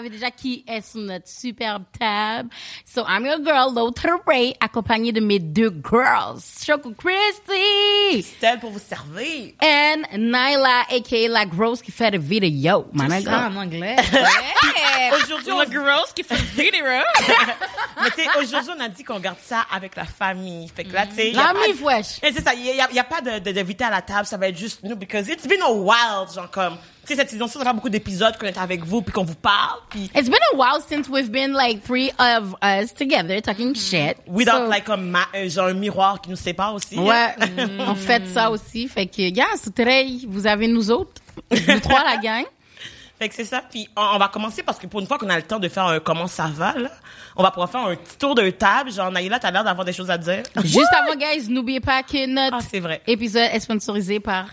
Savez déjà qui est sur notre superbe table. So I'm your girl, l'autre Ray, accompagnée de mes deux girls, Choco Christy Stella pour vous servir. and Nyla, aka la grosse qui fait des vidéos. My Ça en anglais. Aujourd'hui, on... Le gross qui fait le vidéo. Mais tu sais, aujourd'hui, on a dit qu'on garde ça avec la famille. Fait que là, tu sais. La de- fresh. Et c'est ça, il n'y a, y a pas de, à la table, ça va être juste nous, because it's been a while, genre comme, sais, cette saison-ci, on a pas beaucoup d'épisodes qu'on est avec vous, puis qu'on vous parle, puis It's been a while since we've been like three of us together talking shit. without So- like un, ma- euh, genre un miroir qui nous sépare aussi. Ouais, on fait ça aussi. Fait que, yeah, c'est très, vous avez nous autres. Nous trois, la gang. Fait que c'est ça, puis on, on va commencer parce que pour une fois qu'on a le temps de faire un comment ça va, là, on va pouvoir faire un petit tour de table. Genre, Naïla, t'as l'air d'avoir des choses à dire. Juste avant, guys, n'oubliez pas que notre Ah, c'est vrai. épisode est sponsorisé par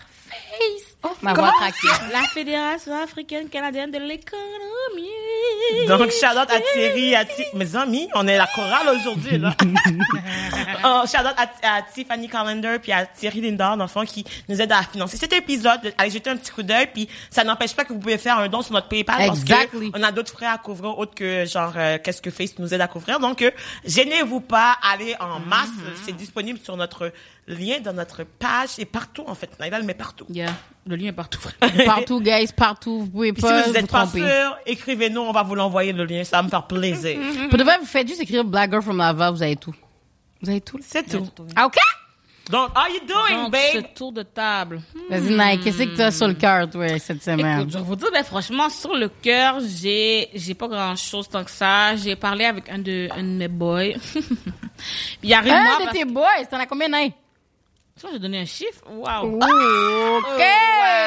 ma comment voix craquée. La Fédération africaine canadienne de l'économie. Donc, shout out à Thierry, à mes amis, on est la chorale aujourd'hui, là. oh, shout out à, à Tiffany Callender puis à Thierry Lindor, dans le fond, qui nous aident à financer cet épisode. Allez jeter un petit coup d'œil, puis ça n'empêche pas que vous pouvez faire un don sur notre PayPal Exactly. parce que on a d'autres frais à couvrir autres que, genre, euh, qu'est-ce que Face nous aide à couvrir. Donc, euh, gênez-vous pas, allez en masse. C'est disponible sur notre lien dans notre page et partout, en fait. Naïla le met partout. Yeah, le lien est partout. Partout, guys, partout. Vous pouvez Puis si pas vous vous n'êtes pas sûr, écrivez-nous, on va vous l'envoyer le lien, ça va me faire plaisir. Pour de vrai, vous faites juste écrire Black Girl from Lava, vous avez tout. Vous avez tout. C'est tout. Ah, OK? Donc, how you doing, Donc, babe? ce tour de table. Vas-y, Nike, qu'est-ce que tu as sur le cœur, toi, cette semaine? Écoute, je vais vous dire, ben, franchement, sur le cœur, j'ai, j'ai pas grand chose tant que ça. J'ai parlé avec un de, un de mes boys. Il arrive moi. Un de tes boys, t'en as combien, Nike? Ça, j'ai donné un chiffre? Wow. OK!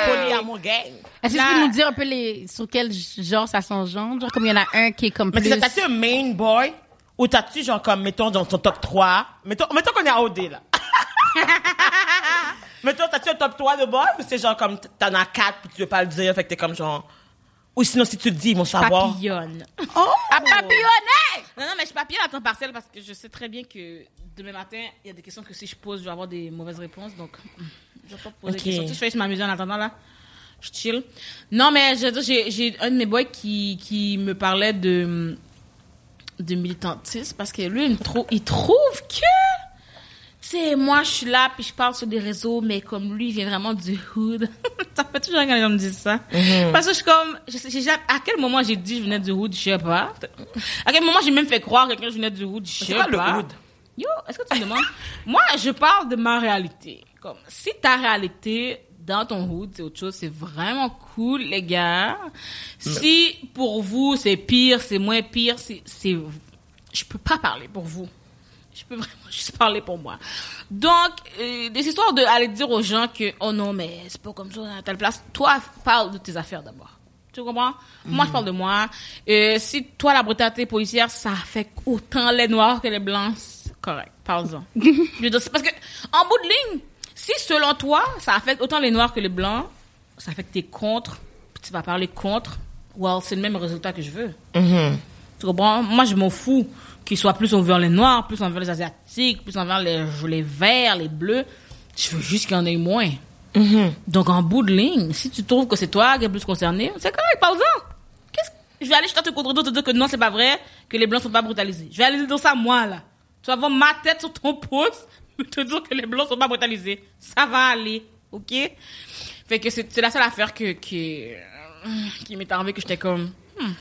Polyamour gang. Est-ce que tu peux nous dire un peu les, sur quel genre ça s'engendre? Genre, comme il y en a un qui est comme Mais plus... t'as-tu un main boy? Ou t'as-tu, genre, comme, mettons, dans ton top 3? Mettons, mettons qu'on est à OD, là. mettons, t'as-tu un top 3 de boy? Ou c'est genre, comme, t'en as 4 puis tu veux pas le dire, fait que t'es comme, genre... Ou sinon, si tu le dis, ils vont savoir. Papillonne. Oh! À papillonner! Non, non, mais je papillonne à temps partiel parce que je sais très bien que demain matin, il y a des questions que si je pose, je vais avoir des mauvaises réponses. Donc, je vais pas poser Ok. des questions. Je fais juste m'amuser en attendant, là. Je chill. Non, mais j'ai, un de mes boys qui, qui me parlait de, de militantisme parce que lui, il, me trou- il trouve que, sais, moi, je suis là, puis je parle sur des réseaux, mais comme lui, il vient vraiment du hood. ça fait toujours quand les gens me disent ça. Parce que je suis comme, je sais, j'ai à quel moment j'ai dit je venais du hood, je sais pas. À quel moment j'ai même fait croire que quelqu'un je venais du hood, je sais quoi le pas. hood? Yo, est-ce que tu me demandes? Moi, je parle de ma réalité. Comme, si ta réalité dans ton hood, c'est autre chose, c'est vraiment cool, les gars. Si pour vous, c'est pire, c'est moins pire, c'est, c'est, je peux pas parler pour vous. Je peux vraiment juste parler pour moi. Donc, euh, des histoires de aller dire aux gens que, oh non, mais c'est pas comme ça à telle place. Toi, parle de tes affaires d'abord. Tu comprends? Moi, je parle de moi. Euh, si toi, la brutalité policière, ça affecte autant les noirs que les blancs, c'est correct. Parle-en. Parce que, en bout de ligne, si selon toi, ça affecte autant les noirs que les blancs, ça affecte tes contre, tu vas parler contre, well, c'est le même résultat que je veux. Tu comprends? Moi, je m'en fous qu'ils soient plus envers les noirs, plus envers les asiatiques, plus envers les, les verts, les bleus. Je veux juste qu'il y en ait moins. Donc, en bout de ligne, si tu trouves que c'est toi qui es plus concerné, c'est correct, parle-en. Je vais aller jeter te contre te dire que non, c'est pas vrai, que les blancs sont pas brutalisés. Je vais aller dire ça moi, là. Tu vas voir ma tête sur ton pouce, te dire que les blancs sont pas brutalisés. Ça va aller, ok? Fait que c'est la seule affaire que, que, qui m'est arrivée que j'étais comme,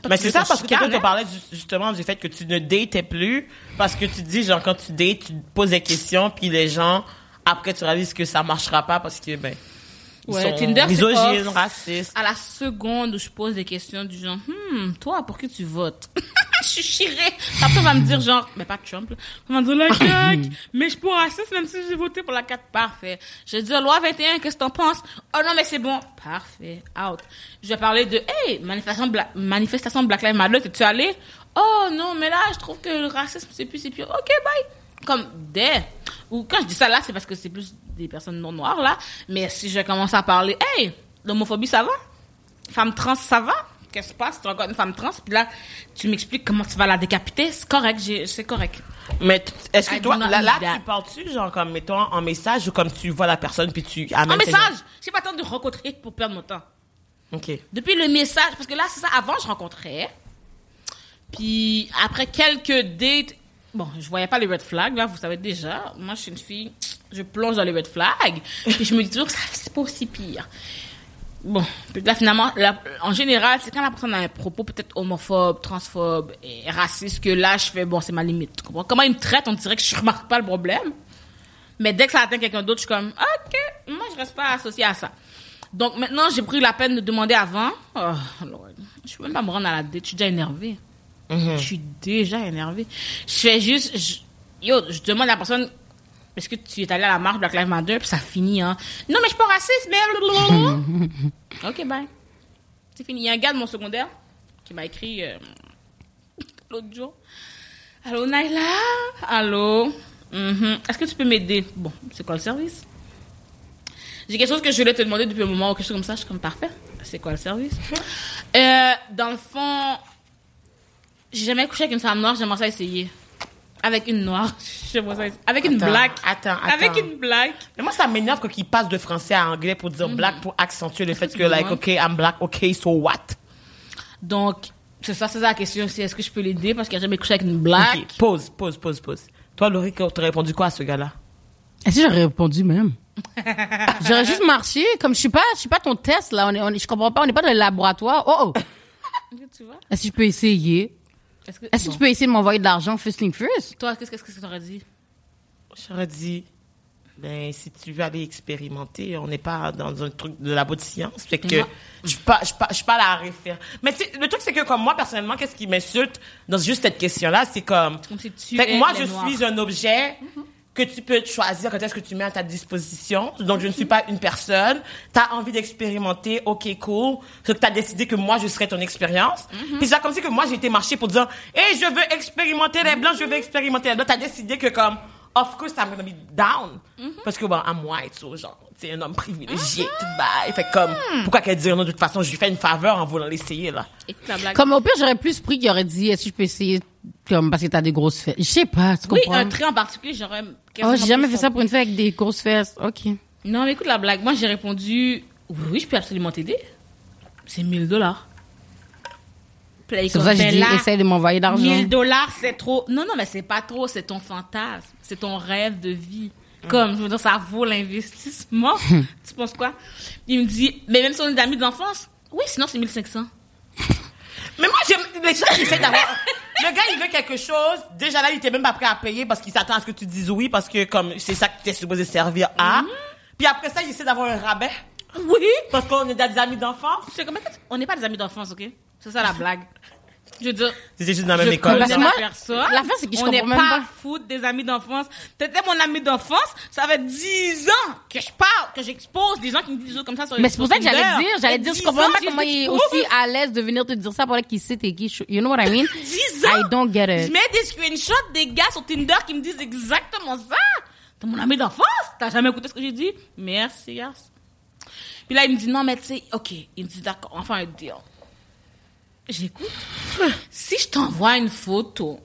Mais c'est ça, parce que quelqu'un toi, tu parlais ju- justement du fait que tu ne datais plus, parce que tu dis, genre, quand tu dates, tu te poses des questions, puis les gens, après, tu réalises que ça marchera pas parce que, ben, ils Ouais, sont Tinder, misogynes, racistes. à la seconde où je pose des questions du genre, hmm, toi, pour qui tu votes? je suis chirée. Après, on va me dire genre, mais pas Trump. On va me dire la CAQ. mais je suis pas raciste même si j'ai voté pour la 4. Parfait. Je vais dire, loi 21, qu'est-ce que t'en penses? Oh non, mais c'est bon. Parfait. Out. Je vais parler de, hey, manifestation Black, manifestation Black Lives Matter, t'es-tu allé? Oh non, mais là, je trouve que le racisme, c'est plus, c'est pire. Ok, bye. Comme, des. Ou quand je dis ça là, c'est parce que c'est plus des personnes non noires là. Mais si je commence à parler, hey, l'homophobie, ça va? Femme trans, ça va? Qu'est-ce qui se passe? Tu rencontres une femme trans, puis là, tu m'expliques comment tu vas la décapiter? C'est correct, c'est correct. Mais est-ce que I toi, là, tu parles-tu, genre, comme, mettons, en message ou comme tu vois la personne puis tu amènes tes- message! J'ai pas le temps de rencontrer pour perdre mon temps. OK. Depuis le message, parce que là, c'est ça, avant, je rencontrais. Puis après quelques dates, bon, je voyais pas les red flags, là, vous savez déjà. Moi, je suis une fille, je plonge dans les red flags. Puis je me dis toujours que ça, c'est pas aussi pire. Bon, là, finalement, en général, c'est quand la personne a un propos peut-être homophobe, transphobe et raciste que là, je fais, bon, c'est ma limite. Tu comprends? Comment il me traite, on dirait que je remarque pas le problème. Mais dès que ça atteint quelqu'un d'autre, je suis comme, OK, moi, je reste pas associée à ça. Donc maintenant, j'ai pris la peine de demander avant. Oh, Lord. Je peux même pas me rendre à la date. Je suis déjà énervée. Je suis déjà énervée. Je fais juste, je- yo, je demande à la personne, est-ce que tu es allé à la marche Black Lives Matter? Puis ça finit, hein. Non, mais je suis pas raciste, mais... ok, bye. C'est fini. Il y a un gars de mon secondaire qui m'a écrit euh, l'autre jour. Allô, Naila? Allô? Mhm. Est-ce que tu peux m'aider? Bon, c'est quoi le service? J'ai quelque chose que je voulais te demander depuis un moment ou quelque chose comme ça. Je suis comme parfait. C'est quoi le service? Euh, dans le fond, j'ai jamais couché avec une femme noire. J'aimerais ça essayer. Avec une noire. Ça. Avec une Attends, black. attends, attends. Avec une black. Mais moi, ça m'énerve quand ils passent de français à anglais pour dire black, pour accentuer le fait que, like, OK, I'm black, OK, so what? Donc, c'est ça, c'est ça la question. C'est est-ce que je peux l'aider parce qu'elle a jamais couché avec une black? OK, pause, pause, pause, pause. Toi, Laurie, t'as répondu quoi à ce gars-là? Est-ce que j'aurais répondu même? J'aurais juste marché. Comme je suis pas, je suis pas ton test, là. On est, on est- je comprends pas. On n'est pas dans le laboratoire. Oh, oh. Tu vois? Est-ce que je peux essayer? Est-ce que, Est-ce que bon. tu peux essayer de m'envoyer de l'argent first thing first? Toi, qu'est-ce qu'est-ce que tu aurais dit? J'aurais dit, ben, si tu veux aller expérimenter, on n'est pas dans un truc de labo de science. Fait que, je suis pas, je suis pas, je suis pas la référence. Mais le truc, c'est que, comme moi, personnellement, qu'est-ce qui m'insulte dans juste cette question-là, c'est comme, Comme si tu fait que es moi, je Noirs. suis un objet que tu peux choisir quand est-ce que tu mets à ta disposition. Donc, je ne suis pas une personne. Tu as envie d'expérimenter, ok, cool. Donc, tu as décidé que moi, je serais ton expérience. Puis c'est comme si que moi, j'ai été marcher pour dire, hey, je veux expérimenter les blancs, je veux expérimenter les blancs. Tu as décidé que comme, of course, I'm gonna be down. Parce que, bon, I'm white, so, genre, c'est un homme privilégié, tout bye. Fait que comme, pourquoi qu'elle dire non, de toute façon, je lui fais une faveur en voulant l'essayer, là? Comme au pire, j'aurais plus pris qu'il aurait dit, est-ce que je peux essayer, comme, parce que t'as des grosses fesses. Je sais pas, tu oui, comprends? un trait en particulier, j'aurais. Oh, j'ai jamais fait ça pour une fille avec des grosses fesses. OK. Non, mais écoute la blague. Moi, j'ai répondu oui, je peux absolument t'aider. C'est 1000 dollars. C'est pour ça que j'ai dit, essaye de m'envoyer de l'argent. 1000 dollars, c'est trop. Non, non, mais c'est pas trop. C'est ton fantasme. C'est ton rêve de vie. Comme, je veux dire, ça vaut l'investissement. tu penses quoi? Il me dit, mais même si on est amis d'enfance, oui, sinon c'est 1500. Mais moi, j'aime les gens qui essaient d'avoir. Le gars, il veut quelque chose. Déjà là, il était même pas prêt à payer parce qu'il s'attend à ce que tu dises oui parce que comme c'est ça que tu es supposé servir à. Puis après ça, il essaie d'avoir un rabais Oui! parce qu'on est des amis d'enfance. On n'est pas des amis d'enfance, ok? C'est ça la blague. Je veux dire, C'était juste dans la même je école. La moi, personne. l'affaire, c'est que je on n'est pas pas. foutre des amis d'enfance. T'étais mon ami d'enfance, ça fait 10 ans que je parle, que j'expose des gens qui me disent des choses comme ça sur Mais c'est pour ça que j'allais dire, j'allais dire, je 10 comprends pas je comment il est aussi à l'aise de venir te dire ça pour qu'il sait t'es qui. You know what I mean? 10 ans! I don't get Je it. mets des screenshots des gars sur Tinder qui me disent exactement ça. T'es mon ami d'enfance? T'as jamais écouté ce que j'ai dit? Merci, yes. Puis là, il me dit, non, mais tu sais, ok. Il me dit, d'accord, enfin un deal. J'écoute. si je t'envoie une photo,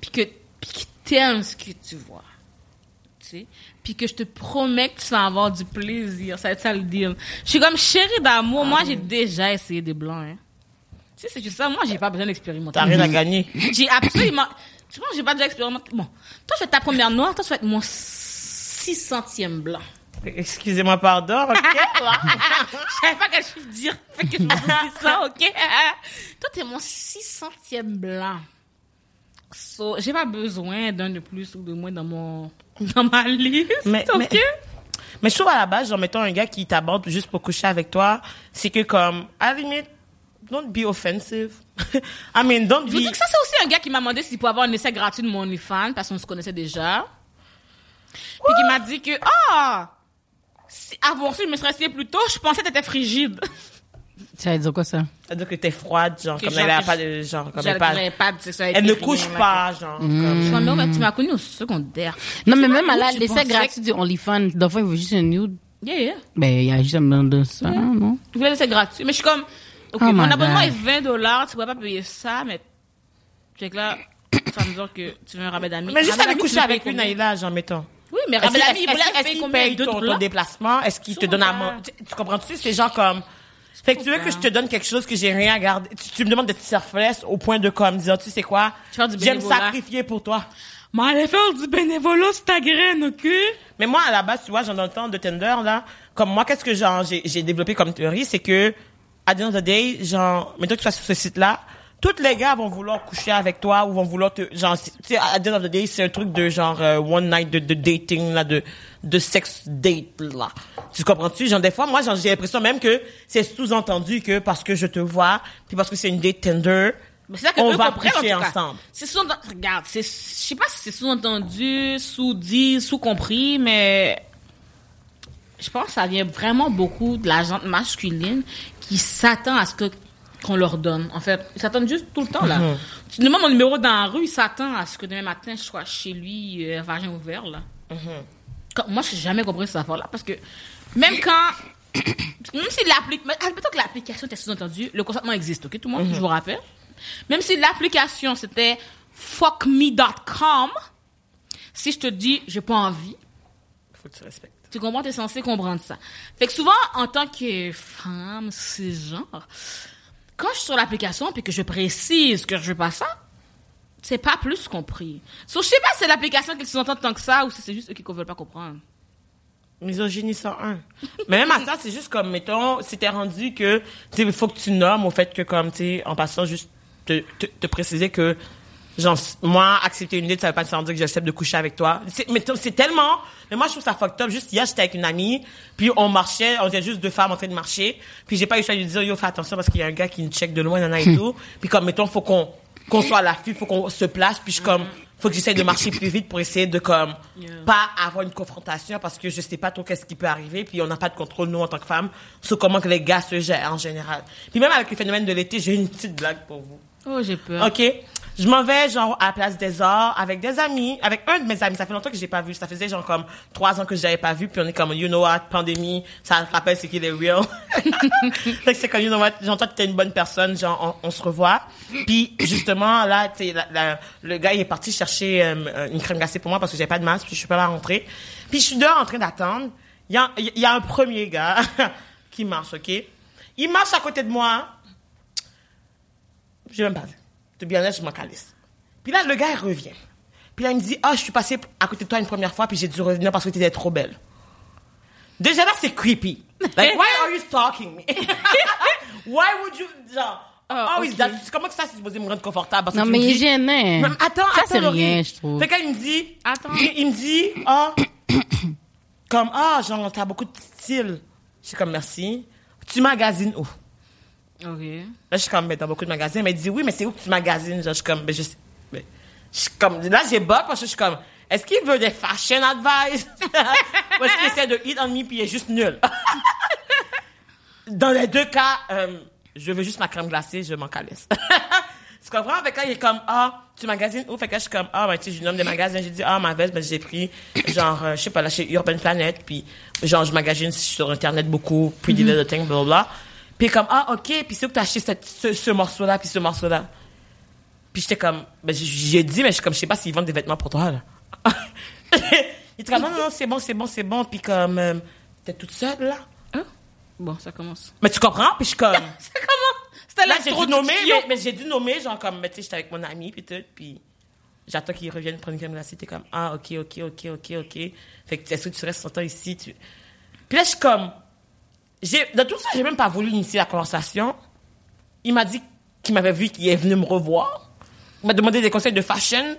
puis que, puis que t'aimes ce que tu vois, tu sais, puis que je te promets que tu vas avoir du plaisir, ça va être ça le deal. Je suis comme chérie d'amour, moi j'ai déjà essayé des blancs, hein. Tu sais, c'est juste ça, moi j'ai pas besoin d'expérimenter. T'as rien à gagner. J'ai absolument. Tu vois, j'ai pas déjà expérimenté. Bon, toi, tu fais ta première noire, toi, tu vas être mon 600e blanc. Excusez-moi, pardon. ok? Je savais pas quel chiffre dire. Fait que je me suis dit ça, ok? toi, t'es mon 600e blanc. So, j'ai pas besoin d'un de plus ou de moins dans mon, dans ma liste. Mais- ok? mais- Mais je trouve à la base, genre, mettons un gars qui t'aborde juste pour coucher avec toi, c'est que comme, à la limite, don't be offensive. I mean, don't Je vous be... dis que ça, c'est aussi un gars qui m'a demandé s'il pouvait avoir un essai gratuit de mon OnlyFans parce qu'on se connaissait déjà. Puis qui m'a dit que, ah, si avant ça, je me serais essayé plus tôt, je pensais que t'étais frigide. Ça veut dire quoi ça? C'est-à-dire que t'es froide, genre, Que comme genre elle a pas de, genre, comme elle, pas, j'avais pas de sexualité. elle ne couche pas, genre, comme... Je suis comme, non, mais tu m'as connu au secondaire. Non, mais même à la, tu l'essai gratuit du OnlyFans, d'enfant, il veut juste un nude. Yeah, yeah. Ben, il y a juste un moment de ça, non? Je voulais l'essai gratuit. Mais je suis comme, ok, Oh mon my abonnement God. est 20 dollars, tu pourrais pas payer ça, mais. Fait que là, ça me dire que tu veux un rabais d'amis. Mais juste aller coucher tu avec une? Naïla, genre, mettons. Oui, mais Est-ce qu'il- qu'il combien? paye ton, ton déplacement? Est-ce qu'il te donne à manger? Tu, tu comprends-tu? C'est genre comme, Fait que tu veux que je te donne quelque chose que j'ai rien à garder. Tu, tu me demandes d'être selfless au point de comme dire, tu sais quoi? J'aime sacrifier pour toi. Mais allez faire du bénévolat sur ta graine, ok? Mais moi, à la base, tu vois, le temps de Tinder, là, comme moi, qu'est-ce que genre, j'ai, j'ai développé comme théorie, c'est que, à the end of the day, genre, mettons que tu sois sur ce site-là, tous les gars vont vouloir coucher avec toi ou vont vouloir te, genre, tu sais, à the end of the day, c'est un truc de genre, euh, one night de, de dating, là, de, de sex date, là. Tu comprends-tu? Genre, des fois, moi, j'ai l'impression même que c'est sous-entendu que parce que je te vois, puis parce que c'est une date Tinder, Mais c'est que on va coucher en ensemble. C'est sous regarde, c'est, je sais pas si c'est sous-entendu, sous-dit, sous-compris, mais je pense que ça vient vraiment beaucoup de la gente masculine qui s'attend à ce que qu'on leur donne. En fait, ils s'attendent juste tout le temps là. Mhm. Tu demandes mon numéro dans la rue, ils s'attendent à ce que demain matin je sois chez lui, euh, vagin ouvert là. Mhm. Quand- moi, je n'ai jamais compris cette affaire-là parce que même quand même si l'application, admettons que l'application était sous-entendue, le consentement existe, ok, tout le monde, je vous rappelle. Même si l'application c'était fuckme.com, si je te dis j'ai pas envie, Faut que tu respectes. tu comprends, t'es censé comprendre ça. Fait que souvent, en tant que femme, c'est genre, quand je suis sur l'application puis que je précise que je veux pas ça, c'est pas plus compris. So, je sais pas si c'est l'application qui sous-entend tant que ça ou si c'est juste eux qui ne veulent pas comprendre. Misogynie 101. Mais même à ça, c'est juste comme, mettons, c'était rendu que, tu il faut que tu nommes au fait que, comme, tu en passant, juste te, te, préciser que, genre, moi, accepter une date, ça veut pas dire que j'accepte de coucher avec toi. Mettons, c'est tellement, mais moi, je trouve ça fucked up. Juste hier, j'étais avec une amie, puis on marchait, on était juste deux femmes en train de marcher, puis j'ai pas eu le choix de lui dire, yo, fais attention parce qu'il y a un gars qui nous check de loin, nana et tout. Puis comme, mettons, faut qu'on, qu'on soit à l'affût, faut qu'on se place, puis je suis comme, faut que j'essaie de marcher plus vite pour essayer de comme, Yeah. pas avoir une confrontation parce que je sais pas trop qu'est-ce qui peut arriver puis on n'a pas de contrôle nous en tant que femmes sur comment que les gars se gèrent en général. Puis même avec le phénomène de l'été, j'ai une petite blague pour vous. Oh, j'ai peur. OK? Je m'en vais, genre, à la place des arts, avec des amis, avec un de mes amis. Ça fait longtemps que j'ai pas vu. Ça faisait, genre, comme trois ans que je l'avais pas vu. Puis on est comme, you know what, pandémie, ça rappelle ce qu'il est real. fait que c'est comme, you know what, genre, toi, t'es une bonne personne, genre, on, on se revoit. Puis, justement, là, tu sais, la- la- le gars, il est parti chercher euh, une crème glacée pour moi parce que j'avais pas de masque, puis je suis pas là à rentrer. Puis, je suis dehors en train d'attendre. Il y a, y a un premier gars qui marche, OK? Il marche à côté de moi. J'ai même pas vu. De bien honnête, je m'en calisse. Puis là, le gars, il revient. Puis là, il me dit, ah, je suis passé à côté de toi une première fois, puis j'ai dû revenir parce que tu étais trop belle. Déjà là, c'est creepy. Like, why are you stalking me? why would you, genre, Ah, oh, is ok. that, comment que ça, c'est supposé me rendre confortable? Parce que Non, mais il est gênant. non, attends, Ça, attends, c'est rien, je trouve. Fait là, il me dit, Attends. il, il me dit, ah, comme, ah, genre, t'as beaucoup de style. Je suis comme, merci. Tu magasines où? Ok. Là, je suis comme, mais dans beaucoup de magasins. Mais il dit, oui, mais c'est où que tu magasines? Genre, je suis comme, ben, je mais- je suis comme, là, j'ai bug parce que je suis comme, est-ce qu'il veut des fashion advice? Ou est-ce qu'il essaie de hit on me puis il est juste nul? dans les deux cas, euh, je veux juste ma crème glacée, je m'en calisse. tu comprends? Fait que là, il est comme, ah, tu magasines où? Fait que là, je suis comme, ah, ben, tu sais, lui nomme des magasins. J'ai dit, ah, ma veste, ben, j'ai pris, genre, euh, je sais pas, là, chez Urban Planet, puis, genre, je magasine sur Internet beaucoup, puis des little things, blablabla. Puis, comme, ah, ok, puis c'est où que t'as acheté cette- ce, ce morceau-là, puis ce morceau-là? Puis j'étais comme, ben, j'ai dit, mais je suis comme, je sais pas s'ils vendent des vêtements pour toi, là. il était comme, non, non, non, c'est bon, c'est bon, c'est bon. Puis comme, euh, t'es toute seule, là. Hein? Bon, ça commence. Mais tu comprends? Puis je suis comme, Ça commence. C'était là, j'ai dû nommer, mais, mais j'ai dû nommer, genre, comme, mais tu sais, j'étais avec mon ami, puis tout, puis j'attends qu'il revienne prendre une crème glacée. T'es comme, ah, ok, ok, ok, ok, ok. Fait que, est-ce que tu restes longtemps ici? Tu... Puis là, je suis comme, dans tout ça, j'ai même pas voulu initier la conversation. Il m'a dit qu'il m'avait vu, qu'il est venu me revoir. Il m'a demandé des conseils de fashion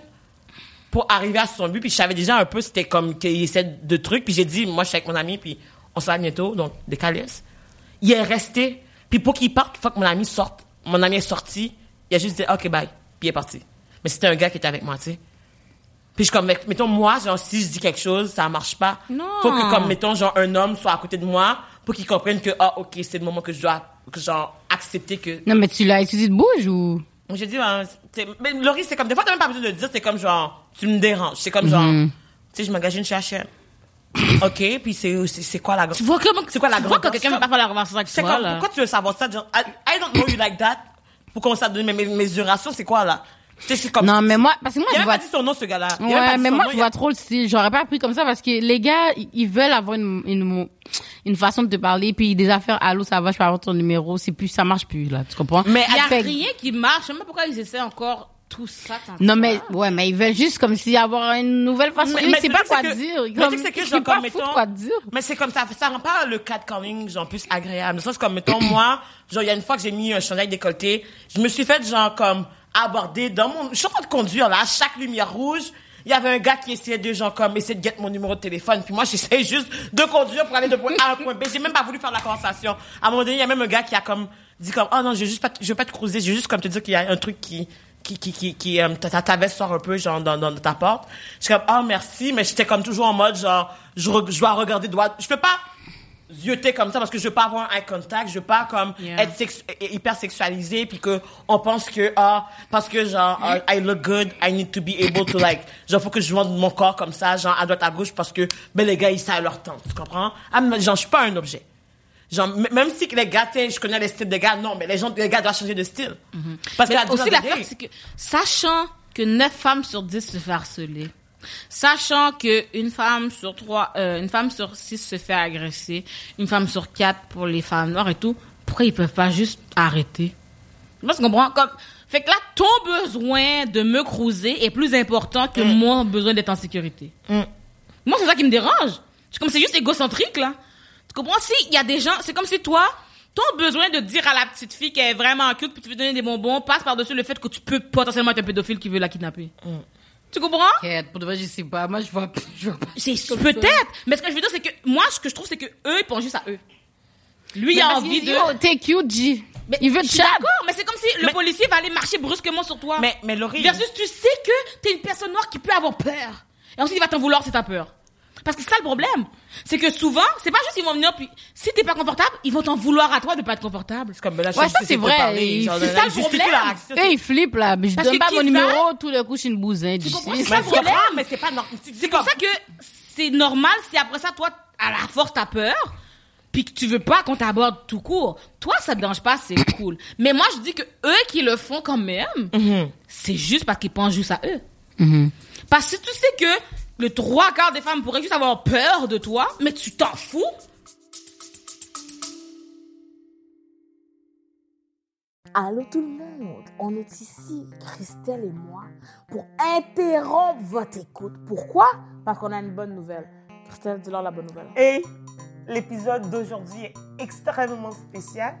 pour arriver à son but. Puis je savais déjà un peu, c'était comme qu'il essaie de trucs. Puis j'ai dit, moi, je suis avec mon ami, puis on se bientôt, donc des calices. Il est resté. Puis pour qu'il parte, il faut que mon ami sorte. Mon ami est sorti. Il a juste dit, OK, bye. Puis il est parti. Mais c'était un gars qui était avec moi, tu sais. Puis je suis comme, mettons, moi, genre, si je dis quelque chose, ça marche pas. Non. Faut que, comme, mettons, genre, un homme soit à côté de moi pour qu'il comprenne que, ah, OK, c'est le moment que je dois, que, genre, accepter que. Non, mais tu l'as étudié de bouge ou? J'ai dit, hein, mais Laurie, c'est comme, des fois, t'as même pas besoin de le dire, c'est comme, genre, tu me déranges. C'est comme, genre, Mhm. tu sais, je magasine chez H&M. OK, puis c'est, quoi la Tu vois comment, C'est quoi la tu vois quand quelqu'un veut pas faire la conversation avec C'est toi, comme, là. pourquoi tu veux savoir ça? Genre, I, I don't know you like that. Pour à donner mes mes mesurations, c'est quoi, là? C'est comme. Non, mais moi, parce que moi, Il je vois. pas dit son nom, ce gars-là. Il Ouais, mais moi, nom, je a- vois trop le style. J'aurais pas appris comme ça parce que les gars, ils- veulent avoir une, une, une façon de te parler, puis des affaires, allô, ça va, je peux avoir ton numéro, c'est plus, ça marche plus, là, tu comprends? Mais Il y a Fait- rien qui marche. Je sais même pas pourquoi ils essaient encore tout ça. Non, mais, ouais, mais ils veulent juste comme si avoir une nouvelle façon. Mais- mais le pas quoi c'est que- dire. Comme, truc, c'est que genre, comme, mettons- quoi dire. Mais c'est comme ça, ça rend pas le catcalling, genre, plus agréable. Dans le sens comme, mettons, moi, genre, il y a une fois que j'ai mis un chandail décolleté, je me suis fait, genre, comme, aborder dans mon, je suis en train de conduire, là, à chaque lumière rouge, il y avait un gars qui essayait de, genre, comme, essayer de get mon numéro de téléphone. Puis moi, j'essayais juste de conduire pour aller de point A à point B. J'ai même pas voulu faire la conversation. À un moment donné, il y a même un gars qui a comme, dit comme, oh non, je vais juste pas, je pas te cruiser, je vais juste comme te dire qu'il y a un truc qui, qui, qui, qui, qui, euh, ta, ta, veste sort un peu, genre, dans, dans ta porte. Je suis comme, oh merci, mais j'étais comme toujours en mode, genre, je, je dois regarder droit. Je peux pas zioter comme ça parce que je veux pas avoir un eye contact, je veux pas comme Yeah. être sex- hyper sexualisé puis que on pense que ah parce que genre ah, I look good, I need to be able to like genre faut que je montre mon corps comme ça genre à droite à gauche parce que ben les gars ils savent leur temps, tu comprends? Ah, Genre je suis pas un objet. Genre même si les gars je connais les styles des gars non mais les gens les gars doivent changer de style. Parce Mais que la aussi, la c'est que, sachant que 9 femmes sur 10 se fait harceler, sachant que une femme sur trois, euh, une femme sur 6 se fait agresser, une femme sur 4 pour les femmes noires et tout, pourquoi ils peuvent pas juste arrêter? Moi, tu comprends? Comme, fait que là, ton besoin de me cruiser est plus important que mon besoin d'être en sécurité. Mm. Moi, c'est ça qui me dérange. C'est comme, c'est juste égocentrique, là. Tu comprends? Si il y a des gens, c'est comme si toi, ton besoin de dire à la petite fille qu'elle est vraiment cute puis tu veux donner des bonbons passe par-dessus le fait que tu peux potentiellement être un pédophile qui veut la kidnapper. Tu comprends? Quête, Pour de vrai, je sais pas. Moi, je vois, je vois pas. C'est peut-être. Mais ce que je veux dire, c'est que moi, ce que je trouve, c'est que eux, ils pensent juste à eux. Lui, il a envie de. Yo, t'es cute, G. Mais il veut je te d'accord, mais c'est comme si le Mais- policier va aller marcher brusquement sur toi. Mais mais Laurie Versus, tu sais que t'es une personne noire qui peut avoir peur. Et ensuite, il va t'en vouloir si t'as peur. Parce que c'est ça le problème. C'est que souvent, c'est pas juste ils vont venir puis si t'es pas confortable, ils vont t'en vouloir à toi de pas être confortable. c'est comme ben là, je Ouais, suis ça, c'est vrai. c'est ça le problème. Eux, ils flippent, là. Mais je Parce donne que pas mon ça? numéro, tout le coup, je suis une bousin. Tu comprends? d'ici. C'est ça le problème. mais c'est pas normal. C'est pour ça que c'est normal si après ça, toi, à la force, t'as peur, puis que tu veux pas qu'on t'aborde tout court. Toi, ça te dérange pas, c'est cool. Mais moi, je dis que eux qui le font quand même, c'est juste parce qu'ils pensent juste à eux. Parce que tu sais que le trois quarts des femmes pourraient juste avoir peur de toi, mais tu t'en fous, Allô tout le monde, on est ici, Christelle et moi, pour interrompre votre écoute. Pourquoi? Parce qu'on a une bonne nouvelle. Christelle, dis-leur la bonne nouvelle. Et l'épisode d'aujourd'hui est extrêmement spécial.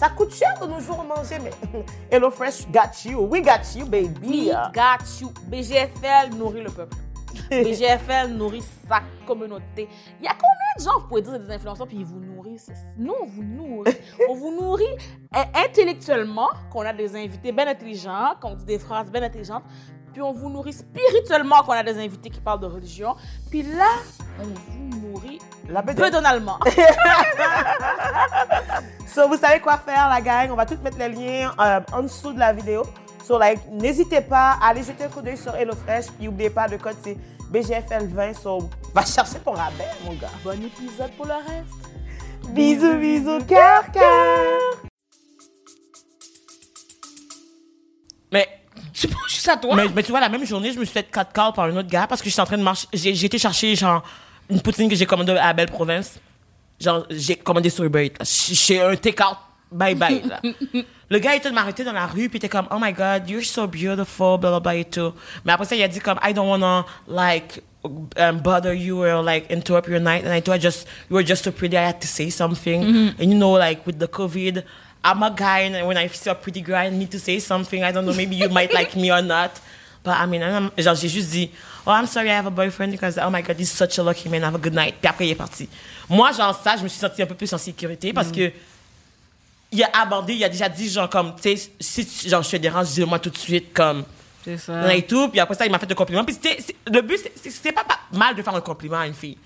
ça coûte cher de nos jours manger, mais HelloFresh got you. We got you, baby. We got you. BGFL nourrit le peuple. BGFL nourrit sa communauté. Il y a combien de gens, vous pouvez dire, des influenceurs, puis ils vous nourrissent? Nous, on vous nourrit. on vous nourrit euh, intellectuellement, qu'on a des invités bien intelligents, qu'on dit des phrases bien intelligentes, puis on vous nourrit spirituellement, qu'on a des invités qui parlent de religion, puis là, on vous La peu bedette. donalement. So, vous savez quoi faire, la gang? On va tout mettre les liens euh, en dessous de la vidéo. So, like, n'hésitez pas à aller jeter un coup d'œil sur HelloFresh. Puis, n'oubliez pas, le code, c'est BGFL20. So, va chercher ton rabais, mon gars. bon épisode pour le reste. Bisous, bisous, cœur, cœur. Mais, Tu penses juste à toi? mais, mais tu vois, la même journée, je me suis fait 4 calls par un autre gars parce que j'étais en train de marcher. J'ai été chercher, genre, une poutine que j'ai commandée à Belle Province. Genre, j'ai commandé sur Uber Eats. Chez un take-out. Bye bye, là. Le gars, il était de m'arrêter dans la rue, puis il était comme, oh my god, you're so beautiful, blah, blah, blah, et tout. Mais après ça, il a dit comme, I don't wanna, like, um, bother you or, like, interrupt your night. And I thought just, you were just so pretty, I had to say something. And you know, like, with the COVID, I'm a guy, and when I see a pretty girl, I need to say something. I don't know, maybe you might like me or not. But I mean, I'm- genre, j'ai juste dit, oh, I'm sorry, I have a boyfriend because, oh my God, he's such a lucky man, have a good night. Puis après, il est parti. Moi, genre, ça, je me suis sentie un peu plus en sécurité parce que il a abordé, il a déjà dit, genre, comme, tu sais, si tu- genre, je te dérange, dis-le-moi tout de suite, comme, C'est ça. et tout. Puis après ça, il m'a fait un compliment. Puis c'était, le but, c'est pas, pas mal de faire un compliment à une fille.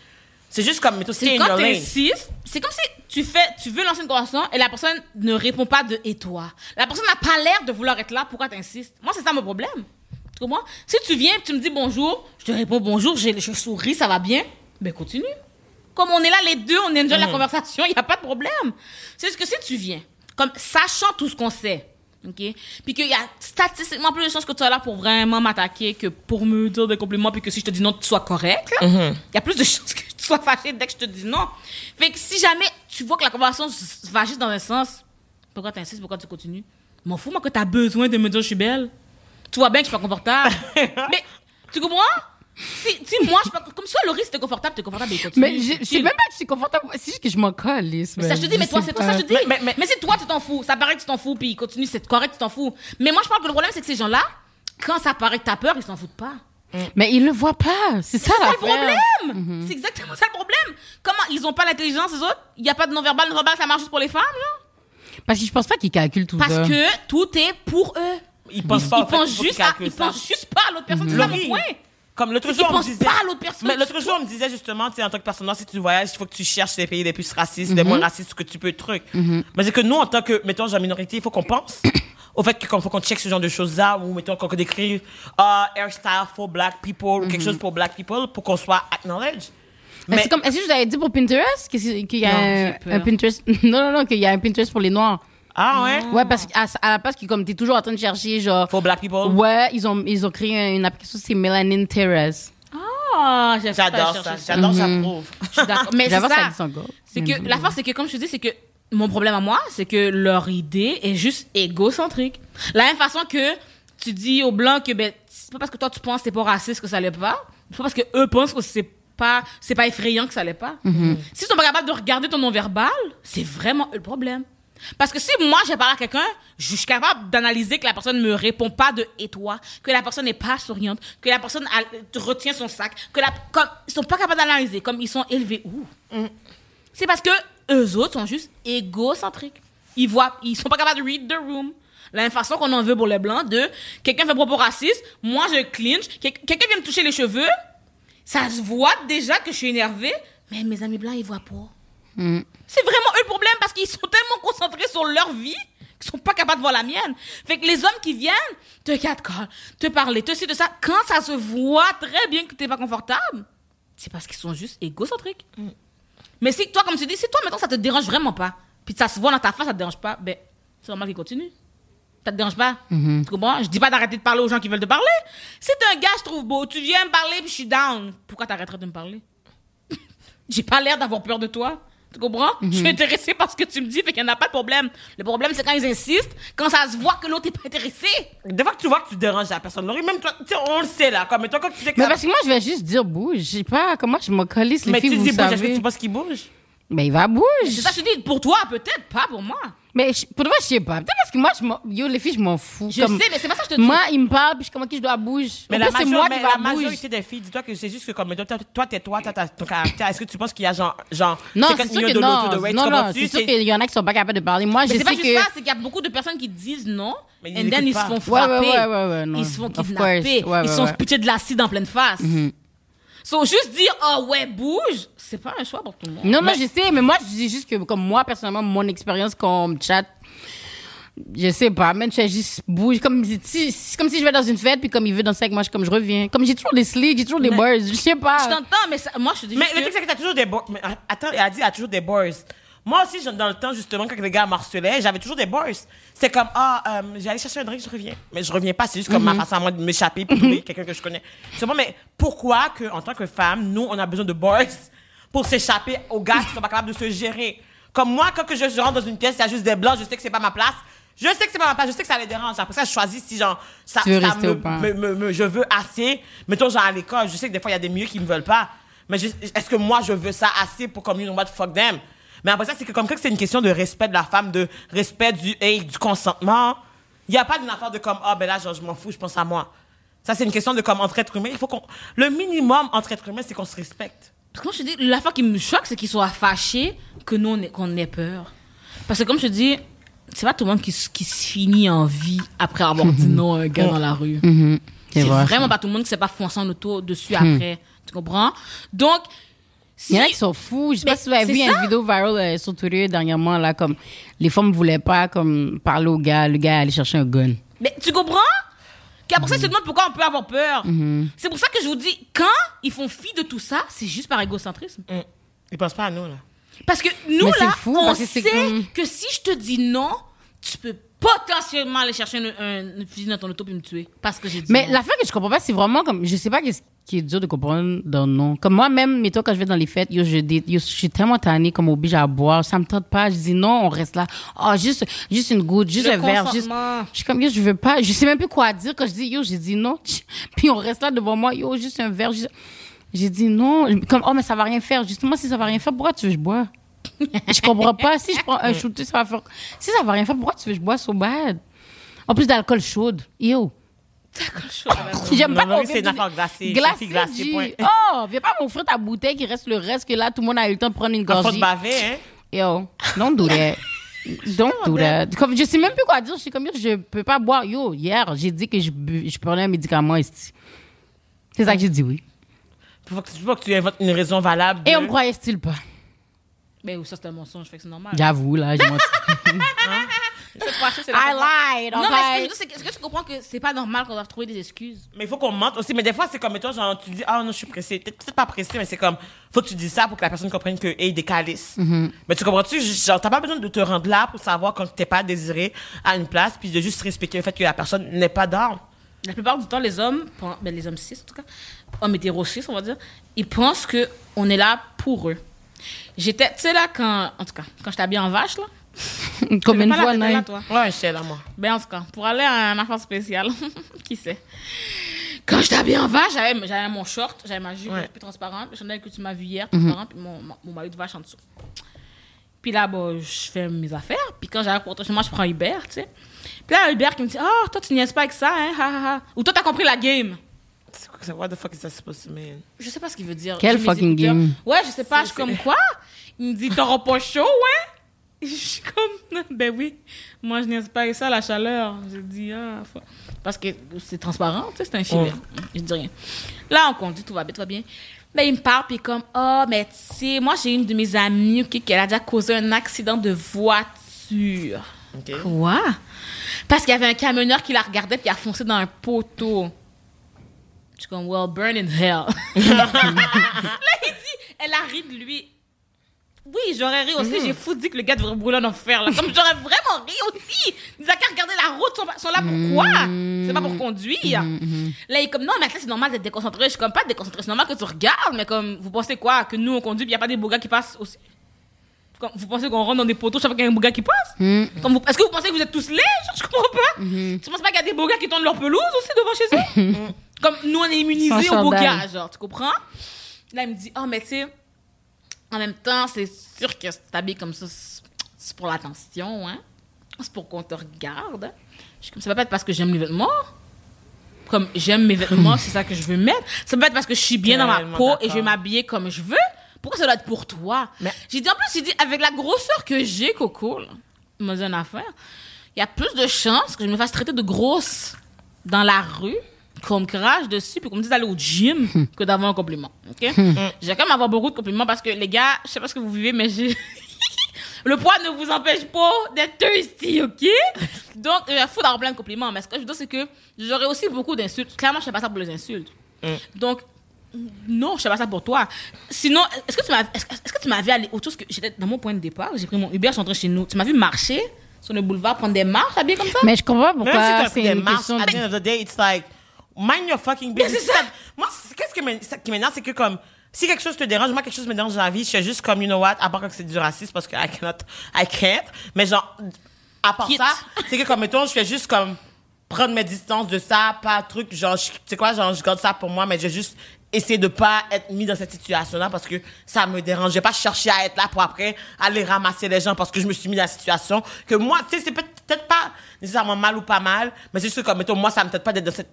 C'est juste comme, mettons, C'est quand lane. t'insistes, c'est comme si tu fais, tu veux lancer une conversation et la personne ne répond pas de et toi? La personne n'a pas l'air de vouloir être là, pourquoi t'insistes? Moi, c'est ça mon problème. Tu comprends? Si tu viens et tu me dis bonjour, je te réponds bonjour, je, je souris, ça va bien, ben continue. Comme on est là les deux, on enjoy la conversation, il n'y a pas de problème. C'est juste que si tu viens, comme sachant tout ce qu'on sait, OK? Puis qu'il y a statistiquement plus de chances que tu sois là pour vraiment m'attaquer que pour me dire des compliments, puis que si je te dis non, tu sois correct. Il y a plus de chances que tu sois fâché dès que je te dis non. Fait que si jamais tu vois que la conversation va juste dans un sens, pourquoi tu insistes, pourquoi tu continues? M'en fous, moi, que tu as besoin de me dire je suis belle. Tu vois bien que je suis pas confortable. Mais, tu comprends? Si, si moi, je suis pas. Comme ça, Laurie, si t'es confortable, t'es confortable et continue. Mais je je sais même pas que je suis confortable. C'est juste que je m'en calisse. Mais ça, je te dis, mais toi, c'est toi, ça, je te dis. Mais- Mais, mais- mais- c'est toi, tu t'en fous. Ça paraît que tu t'en fous, puis il continue, c'est correct, tu t'en fous. Mais moi, je parle que le problème, c'est que ces gens-là, quand ça paraît que t'as peur, ils s'en foutent pas. Mais ils le voient pas. C'est ça ça la le problème! C'est exactement ça le problème. Comment ils ont pas l'intelligence, les autres? Il y a pas de non-verbal. Non-verbal, ça marche juste pour les femmes, là? Parce que je pense pas qu'ils calculent tout Parce ça. que tout est pour eux. Ils pensent pas, Ils pensent juste ça. pensent juste pas à l'autre personne. C'est ça mon point. Comme l'autre jour, on me pensent disait. pas à l'autre personne, Mais l'autre jour, on me disait justement, tu sais, en tant que personne noire, si tu voyages, il faut que tu cherches les pays les plus racistes, les moins racistes que tu peux, truc. Mais c'est que nous, en tant que, mettons, genre minorité, il faut qu'on pense au fait qu'il faut qu'on check ce genre de choses-là, ou mettons qu'on décrive ah, hairstyle for black people, ou quelque chose pour black people, pour qu'on soit acknowledged. Mais c'est comme, est-ce que je vous avais dit pour Pinterest qu'il y a Non, un, un Pinterest? Non, non, non, qu'il y a un Pinterest pour les noirs. Ah ouais? Ouais, parce qu'à à la place que comme t'es toujours en train de chercher genre. For black people? Ouais, ils ont ils ont créé une application c'est Melanin Terrace. Ah, J'adore ça, j'adore, j'approuve. Je suis d'accord. Mais c'est ça ça. C'est que la force, c'est que comme je te dis, c'est que mon problème à moi, c'est que leur idée est juste égocentrique. La même façon que tu dis aux blancs que ben c'est pas parce que toi tu penses que t'es pas raciste que ça l'est pas. C'est pas parce que eux pensent que c'est pas c'est pas effrayant que ça l'est pas. Si ils sont pas capables de regarder ton non verbal, c'est vraiment eux le problème. Parce que si moi j'ai parlé à quelqu'un, je suis capable d'analyser que la personne me répond pas de et toi, que la personne n'est pas souriante, que la personne a- retient son sac, que la comme ils sont pas capables d'analyser comme ils sont élevés où? C'est parce que eux autres sont juste égocentriques. Ils voient, ils sont pas capables de read the room. La même façon qu'on en veut pour les blancs, de quelqu'un fait propos raciste, moi je clinch, quel- quelqu'un vient me toucher les cheveux, ça se voit déjà que je suis énervée, mais mes amis blancs ils voient pas. C'est vraiment eux le problème parce qu'ils sont tellement concentrés sur leur vie qu'ils sont pas capables de voir la mienne. Fait que les hommes qui viennent te catcall, te parler, te ci, de ça, quand ça se voit très bien que t'es pas confortable, c'est parce qu'ils sont juste égocentriques. Mais si toi, comme tu dis, si toi, maintenant, ça te dérange vraiment pas, puis ça se voit dans ta face, ça te dérange pas, ben, c'est normal qu'il continue. Ça te dérange pas. Tu comprends? Je dis pas d'arrêter de parler aux gens qui veulent te parler. Si t'es un gars, je trouve beau, tu viens me parler, puis je suis down, pourquoi t'arrêterais de me parler? J'ai pas l'air d'avoir peur de toi. Tu comprends? Je suis intéressée par ce que tu me dis, fait qu'il n'y en a pas de problème. Le problème, c'est quand ils insistent, quand ça se voit que l'autre est pas intéressé. Des fois que tu vois que tu déranges la personne, Laurie, même toi, tu on le sait là, comme, toi, quand tu sais que Mais parce que moi je vais juste dire bouge. Je sais pas comment je m'en calisse les mais filles tu vous dis bouge, est-ce que tu penses qu'il bouge? Mais il va bouge. C'est ça, que je te dis, pour toi, peut-être, pas pour moi. Mais je- pour de vrai, je sais pas. Peut-être parce que moi, je yo, les filles, je m'en fous. Je Comme- sais, mais c'est pas ça que je te dis. Moi, ils me parlent, puis je suis comme, ok, je dois bouger. Mais, la, major- moi mais qui la va bouger. majorité des filles, dis-toi que c'est juste que comme toi, toi, t'es toi, t'as ton caractère. Est-ce que tu penses qu'il y a genre, genre Non, 50 c'est sûr que de non. rate, Non, non, c'est sûr qu'il y en a qui sont pas capables de parler. Moi, Mais je c'est pas sais juste que. ça, c'est qu'il y a beaucoup de personnes qui disent non, Mais ils and then ils se font frapper. Ils se font kidnapper. ils sont ouais. pitchés de l'acide en pleine face. So, juste dire, oh ouais, bouge, c'est pas un choix pour tout le monde. Non, non, Mais- je sais, mais moi, je dis juste que, comme moi, personnellement, mon expérience quand on me chatte, je sais pas, même, je juste bouge, comme si, comme si je vais dans une fête, puis comme il veut danser avec moi, je, comme je reviens. Comme j'ai toujours des slicks, j'ai toujours des Mais- bars, je sais Je pas. t'entends, mais ça- moi, je te dis Mais juste le que- truc, c'est que t'as toujours des boys. Attends, elle a dit, elle a toujours des boys. Moi aussi, dans le temps, justement, quand les gars m'harcelaient, j'avais toujours des boys. C'est comme, ah, euh, j'allais chercher un drink, je reviens. Mais je reviens pas, c'est juste comme ma façon à moi de m'échapper pour trouver quelqu'un que je connais. C'est bon, mais pourquoi que, en tant que femme, nous, on a besoin de boys pour s'échapper aux gars qui sont pas capables de se gérer? Comme moi, quand que je, je rentre dans une pièce, il y a juste des blancs, je sais que c'est pas ma place. Je sais que c'est pas ma place, je sais que ça les dérange. Après ça, je choisis si, genre, ça, me, me- me- me- je veux assez. Mettons, genre, à l'école, je sais que des fois, il y a des milieux qui me veulent pas. Mais est-ce que moi, je veux ça assez pour comme, you know what, fuck them? Mais après ça, c'est que comme que c'est une question de respect de la femme, de respect du, hey, du consentement. Il n'y a pas d'une affaire de comme, ah, ben là, genre, je m'en fous, je pense à moi. Ça, c'est une question de comme, entre êtres humains, il faut qu'on. Le minimum entre êtres humains, c'est qu'on se respecte. Parce que moi, je te dis, l'affaire qui me choque, c'est qu'ils soient fâchés que nous, on ait, qu'on ait peur. Parce que comme je te dis, c'est pas tout le monde qui, se- qui se finit en vie après avoir dit non à un gars dans la rue. Mhm, C'est c'est vrai. vraiment pas tout le monde qui s'est pas foncé en auto dessus après. Tu comprends? Donc. Il y en a qui sont fous. Je sais Mais pas si vous avez vu ça. une vidéo viral euh, sur Twitter dernièrement, là, comme les femmes voulaient pas comme parler au gars, le gars allait chercher un gun. Mais tu comprends? Qu'après ça, ils se demandent pourquoi on peut avoir peur. Mhm. C'est pour ça que je vous dis, quand ils font fi de tout ça, c'est juste par égocentrisme. Mm. Ils pensent pas à nous, là. Parce que nous, Mais c'est là, fou, on parce que c'est sait comme- que si je te dis non, tu peux potentiellement aller chercher une, un- une fusil dans ton auto et me tuer. Parce que j'ai dit Mais non. l'affaire que je comprends pas, c'est vraiment comme, je sais pas qu'est-ce qui est dur de comprendre dans nom. Comme moi-même, mais toi, quand je vais dans les fêtes, yo, je, dé- yo, je suis tellement tannée comme obligée à boire, ça me tente pas. Je dis non, on reste là. Oh, juste, juste une goutte, juste Le un verre, juste. Je suis comme, yo, je veux pas, je sais même plus quoi dire quand je dis yo, j'ai dit non. Puis on reste là devant moi, yo, juste un verre, juste- J'ai dit non. Comme, oh, mais ça va rien faire. Justement, si ça va rien faire, pourquoi tu veux que je bois? Je comprends pas. Si je prends un shooter, ça va faire. Si ça va rien faire, pourquoi tu veux que je bois so bad? En plus d'alcool chaude. Yo. J'aime Non, pas non, qu'on lui, c'est une affaire glacée. Glacée, glacée, point. Oh, viens pas m'offrir ta bouteille qui reste le reste, que là, tout le monde a eu le temps de prendre une gorgée. de baver, hein. Yo, don't do that. Don't do that. Comme, je sais même plus quoi dire. Je suis comme, je peux pas boire. Yo, hier, j'ai dit que je, bu- je prenais un médicament. C'est ça que j'ai dit, oui. Faut que, faut que tu inventes une raison valable. Et on me croyait style pas. Mais ça, c'est un mensonge, fait que c'est normal. J'avoue, là, j'ai menti. La I lied, Non, mais ce que je okay? veux dire, c'est que- est-ce que tu comprends que c'est pas normal qu'on doive trouver des excuses? Mais il faut qu'on mente aussi. Mais des fois, c'est comme, mettons, genre, tu dis, ah non, je suis pressée. Peut-être peut-être pas pressée, mais c'est comme, faut que tu dis ça pour que la personne comprenne que, hey, des calices. Mais tu comprends-tu? Genre, t'as pas besoin de te rendre là pour savoir quand t'es pas désiré à une place, puis de juste respecter le fait que la personne n'est pas dans. La plupart du temps, les hommes, ben, les hommes cis en tout cas, hommes hétéros cis, on va dire, ils pensent que on est là pour eux. J'étais, tu sais là, quand, en tout cas, quand j'étais habillée en vache, là. Comme une fois, non. toi. Ouais, je sais, là, moi. Ben, en tout cas, pour aller à un affaire spéciale, qui sait. Quand j'étais habillée en vache, j'avais, j'avais mon short, j'avais ma jupe Ouais. un peu transparente, le chandail que tu m'as vu hier, transparent, puis mon, mon maillot de vache en dessous. Puis là, bon, je fais mes affaires, puis quand j'arrive pour chez moi, je prends Hubert, tu sais. Puis là, Hubert qui me dit, oh, toi, tu niaises pas avec ça, hein, ha, ha, ha. Ou toi, t'as compris la game. What the fuck is that supposed to mean? Je sais pas ce qu'il veut dire. Quel fucking game? Ouais, je sais pas, je suis comme quoi? Il me dit, t'auras pas chaud, ouais? Je suis comme, ben oui, moi je n'ai pas ça, la chaleur. J'ai dit, ah, faut- parce que c'est transparent, tu sais, c'est un filet. Je dis rien. Là, on conduit, tout va bien, tout va bien. Ben, il me parle, puis comme, oh, mais tu sais, moi j'ai une de mes amies, ok, qui elle a déjà causé un accident de voiture. OK. Quoi? Parce qu'il y avait un camionneur qui la regardait puis il a foncé dans un poteau. Je suis comme, well, burn in hell. là, il dit, elle a ri de lui. Oui, j'aurais ri aussi. J'ai fou dit que le gars devrait brûler en enfer. Là. Comme j'aurais vraiment ri aussi. Ils ont qu'à regarder la route. Sont, sont là pourquoi? C'est pas pour conduire. Là, il est comme, non, mais là, c'est normal d'être déconcentré. Je suis comme, pas déconcentré. C'est normal que tu regardes. Mais comme, vous pensez quoi? Que nous, on conduit il n'y a pas des beaux gars qui passent aussi? Vous pensez qu'on rentre dans des poteaux chaque fois qu'il y a un beau gars qui passe? Vous- Est-ce que vous pensez que vous êtes tous laids? Je comprends pas. Tu penses pas qu'il y a des beaux gars qui tournent leur pelouse aussi devant chez eux? Comme nous, on est immunisés Sans chandail. gars, genre, tu comprends? Là, il me dit, oh, mais tu sais, en même temps, c'est sûr que si t'habilles comme ça, c'est pour l'attention, hein? c'est pour qu'on te regarde. Je suis comme, ça peut pas être parce que j'aime les vêtements. Comme j'aime mes vêtements, c'est ça que je veux mettre. Ça peut pas être parce que je suis bien dans ma peau et je vais m'habiller comme je veux. Pourquoi ça doit être pour toi? Mais- J'ai dit, en plus, j'ai dit, avec la grosseur que j'ai, Coco, là, il m'a dit une affaire. Il y a plus de chances que je me fasse traiter de grosse dans la rue, qu'on me crache dessus, puis qu'on me dise d'aller au gym, que d'avoir un compliment. OK? J'ai quand même avoir beaucoup de compliments parce que, les gars, je sais pas ce que vous vivez, mais j'ai. Le poids ne vous empêche pas d'être thirsty, OK? Donc, il faut d'avoir plein de compliments. Mais ce que je veux dire, c'est que j'aurais aussi beaucoup d'insultes. Clairement, je fais pas ça pour les insultes. Donc, non, je fais pas ça pour toi. Sinon, est-ce que tu m'as, est-ce, que tu vu aller autre chose que j'étais dans mon point de départ, j'ai pris mon Uber, je suis rentrée chez nous. Tu m'as vu marcher sur le boulevard, prendre des marches, habillée comme ça? Mais je comprends pas Même si pourquoi t'as pris c'est des marches, question at the de... end of the day, it's like, mind your fucking business. c'est ça. Moi, qu'est-ce qui m'énerve, c'est que comme, si quelque chose te dérange, moi, quelque chose me dérange dans la vie, je fais juste comme, you know what, à part quand c'est du racisme, parce que I cannot, I can't. Mais genre, à part ça, c'est que comme, mettons, je fais juste comme, prendre mes distances de ça, pas truc, genre, tu sais quoi, genre, je garde ça pour moi, mais je vais juste essayer de pas être mis dans cette situation-là parce que ça me dérange. Je vais pas chercher à être là pour après aller ramasser les gens parce que je me suis mis dans la situation que moi, tu sais, c'est peut- peut-être pas nécessairement mal ou pas mal, mais c'est juste que comme, mettons, moi, ça me tente pas d'être dans cette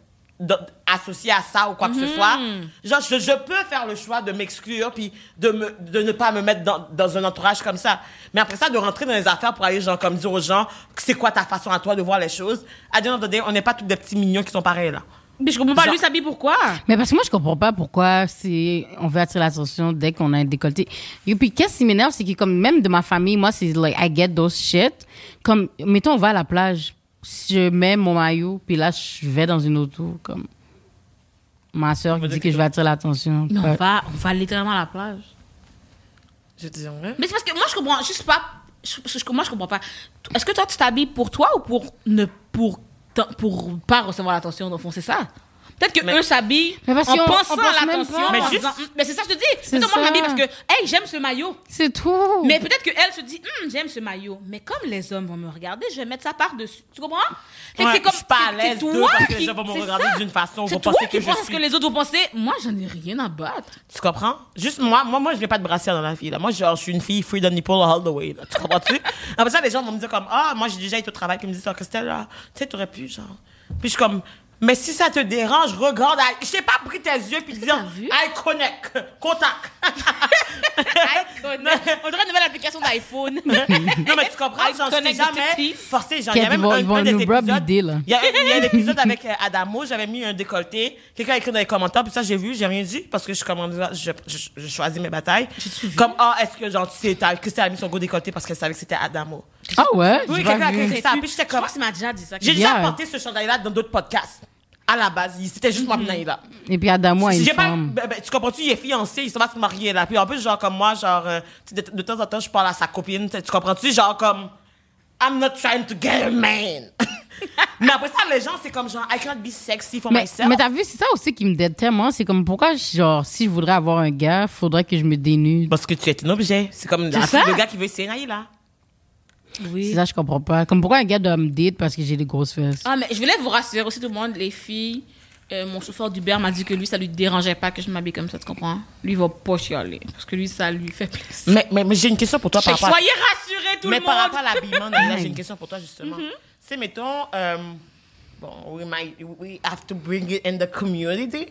associé à ça ou quoi que ce soit. Genre, je, je peux faire le choix de m'exclure puis de, me, de ne pas me mettre dans, dans un entourage comme ça. Mais après ça, de rentrer dans les affaires pour aller, genre, comme dire aux gens, c'est quoi ta façon à toi de voir les choses? À day, on n'est pas tous des petits mignons qui sont pareils, là. Mais je comprends pas, Genre- lui s'habille pourquoi? Mais parce que moi, je comprends pas pourquoi c'est on veut attirer l'attention dès qu'on a un décolleté. Et puis, qu'est-ce qui m'énerve, c'est que comme même de ma famille, moi, c'est like, I get those shit. Comme, mettons, on va à la plage. Si je mets mon maillot, puis là, je vais dans une auto, comme... Ma soeur veut dit que que- je vais attirer l'attention. Mais on va, on va littéralement à la plage. Je te dis, ouais. Mais c'est parce que moi, je comprends juste pas. Je, je- moi, je comprends pas. Est-ce que toi, tu t'habilles pour toi ou pour ne pour pour pas recevoir l'attention dans le fond, c'est ça? Peut-être que Mais- eux s'habillent en pensant on pense à même l'attention. pas. Mais juste- mais c'est ça que je te dis. C'est Mais moi, m'habille parce que, hey, j'aime ce maillot. C'est tout. Mais peut-être qu'elle se dit, Hum, j'aime ce maillot. Mais comme les hommes vont me regarder, je vais mettre ça par-dessus. Tu comprends? Ouais, c'est comme je suis pas à l'aise parce que les gens vont me regarder d'une façon, C'est vont toi penser qui que je penses suis- que les autres vont penser. Moi, j'en ai rien à battre. Tu comprends? Juste moi, moi, moi, je n'ai pas de brassière dans la vie, là. Moi, genre, je suis une fille free the nipple all the way, là. Tu comprends-tu? Après ça, les gens vont me dire comme, ah, moi, j'ai déjà été au travail, puis ils me disent, ah, Christelle, là, tu sais, t'aurais pu, genre. Puis je suis comme, mais si ça te dérange, regarde, I- je t'ai pas pris tes yeux, puis dire? I connect, contact. On dirait une nouvelle application d'iPhone. non, mais tu comprends, I genre, je connect jamais forcé, genre, il y a même un, ils vont un des épisodes, il y a, il y a un épisode avec euh, Adamo, j'avais mis un décolleté, quelqu'un a écrit dans les commentaires, puis ça, j'ai vu, j'ai rien dit, parce que je, commande, je, je, je choisis mes batailles. Comme, ah, est-ce que, genre, tu sais, t'as- Christelle a mis son gros décolleté parce qu'elle savait que c'était Adamo. Ah ouais? Oui, quelqu'un a écrit ça, puis j'étais Je comme, crois que tu m'as déjà dit ça. j'ai déjà porté ce chandail-là dans d'autres podcasts. À la base, il- c'était juste moi Mm-hmm. puis Naïla. Et puis Adamo a une j'ai pas, femme. ben, ben, tu comprends-tu, il est fiancé, il s'en va se marier là. Puis en plus, genre comme moi, genre, euh, de, de temps en temps, je parle à sa copine, tu comprends-tu, genre comme, I'm not trying to get a man. mais après ça, les gens, c'est comme genre, I can't be sexy for Mais, myself. mais t'as vu, c'est ça aussi qui me déteste tellement. C'est comme pourquoi, genre, si je voudrais avoir un gars, faudrait que je me dénude. Parce que tu es un objet. C'est comme la le gars qui veut essayer Naïla. C'est Oui. ça, je comprends pas. Comme pourquoi un gars doit me date parce que j'ai des grosses fesses? Ah, mais je voulais vous rassurer aussi tout le monde, les filles. Euh, mon chauffeur d'Uber m'a dit que lui, ça lui dérangeait pas que je m'habille comme ça, tu comprends? Lui, il va pas chialer. Parce que lui, ça lui fait plaisir. Mais, mais, mais j'ai une question pour toi par rapport soyez rassurés, tout mais le par monde. rapport à l'habillement, j'ai une question pour toi, justement. Mm-hmm. Tu sais, mettons, euh, bon, we, might, we have to bring it in the community.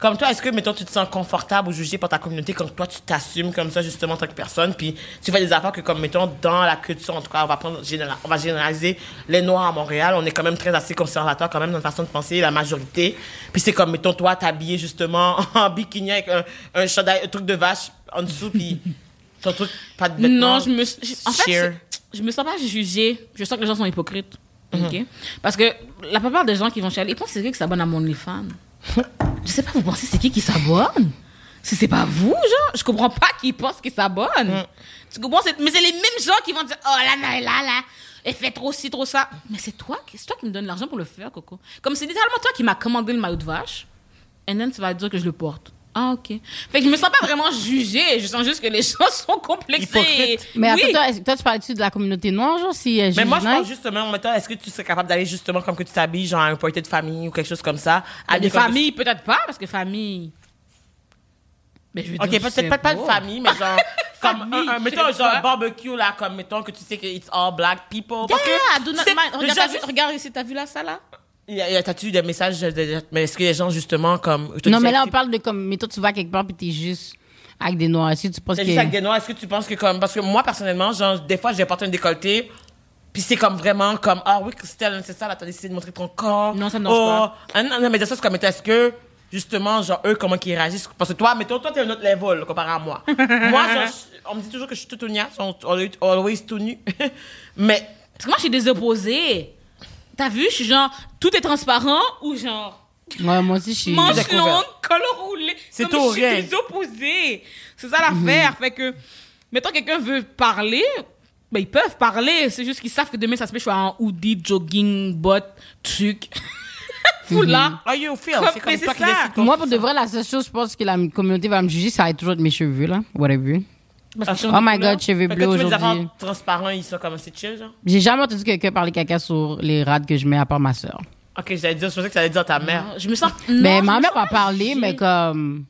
Comme toi, est-ce que, mettons, tu te sens confortable ou jugé par ta communauté quand toi, tu t'assumes comme ça, justement, en tant que personne, puis tu fais des affaires que, comme, mettons, dans la culture, en tout cas, on va, prendre, on va généraliser les Noirs à Montréal, on est quand même très assez conservateur, quand même, dans notre façon de penser, la majorité. Puis c'est comme, mettons, toi, t'habiller, justement, en bikini avec un, un chandail, un truc de vache en dessous, puis ton truc, pas de vêtements. Non, je me. je- en fait, sheer. c'est- je me sens pas jugée. Je sens que les gens sont hypocrites. OK? Parce que la plupart des gens qui vont chialer, ils pensent que c'est qui qui s'abonne à mon OnlyFans. Je sais pas, vous pensez c'est qui qui s'abonne? Si c'est pas vous, genre, je comprends pas qui pense qu'ils s'abonnent. Mhm. Tu comprends? Mais c'est les mêmes gens qui vont dire, oh là, là, là, là, elle fait trop ci, trop ça. Mais c'est toi, c'est toi qui me donne l'argent pour le faire, Coco. Comme c'est littéralement toi qui m'as commandé le maillot de vache, et then tu vas dire que je le porte. Ah, ok. Fait que je me sens pas vraiment jugée. Je sens juste que les gens sont complexés. Hypocrite. Mais oui. attends, toi, toi, tu parlais-tu de la communauté noire, genre, si euh, Mais moi, je pense justement, mettons, est-ce que tu serais capable d'aller justement comme que tu t'habilles, genre à un party de famille ou quelque chose comme ça? À des familles, peut-être pas, parce que famille. Mais je veux Ok, dire, peut-être c'est pas, pas de famille, mais genre, comme, Famille, un, mettons, genre, un barbecue, là, comme, mettons, que tu sais que it's all black people. Parce Yeah, que, do not mind. Regarde, regarde ici, t'as vu là, ça là? T'as-tu eu des messages de, mais est-ce que les gens, justement, comme. Non, mais là, on parle de comme, mais toi, tu vas quelque part puis t'es juste avec des noirs. Si tu penses que. juste avec des noirs. Est-ce que tu penses que comme parce que moi personnellement, genre des fois, je vais porter un décolleté, puis c'est comme vraiment comme ah oui Christelle, c'est ça, là t'as décidé de montrer ton corps. Non, ça me dérange oh, pas. Ah, non, non, mais ça c'est comme est-ce que justement genre eux comment qu'ils réagissent? Parce que toi, mettons toi t'es un autre level comparé à moi. moi, genre, je- on me dit toujours que je suis tout nia, genre always, always tout nu, mais Parce que moi, je suis des opposés. T'as vu, je suis genre, tout est transparent ou genre, Ouais, moi aussi, je suis. manche découvert. longue, col roulé. C'est tout Je suis opposés. C'est ça l'affaire. Fait que, mettons, quelqu'un veut parler, ben, ils peuvent parler. C'est juste qu'ils savent que demain, ça se peut, je suis en hoodie, jogging, bottes, truc. Foulard. you feel, c'est comme ça. Moi, pour de vrai, la seule chose, je pense que la communauté va me juger, ça va être toujours de mes cheveux, là. Whatever. Parce que Oh my god, cheveux bleus aujourd'hui. affaires transparents, ils sont comme c'est chill genre. J'ai jamais entendu quelqu'un parler caca sur les rades que je mets à part ma soeur. Ok, j'allais dire, je pensais que ça allait dire ta mère. Je me sens. Mais non, ma je me mère va parler, mais comme.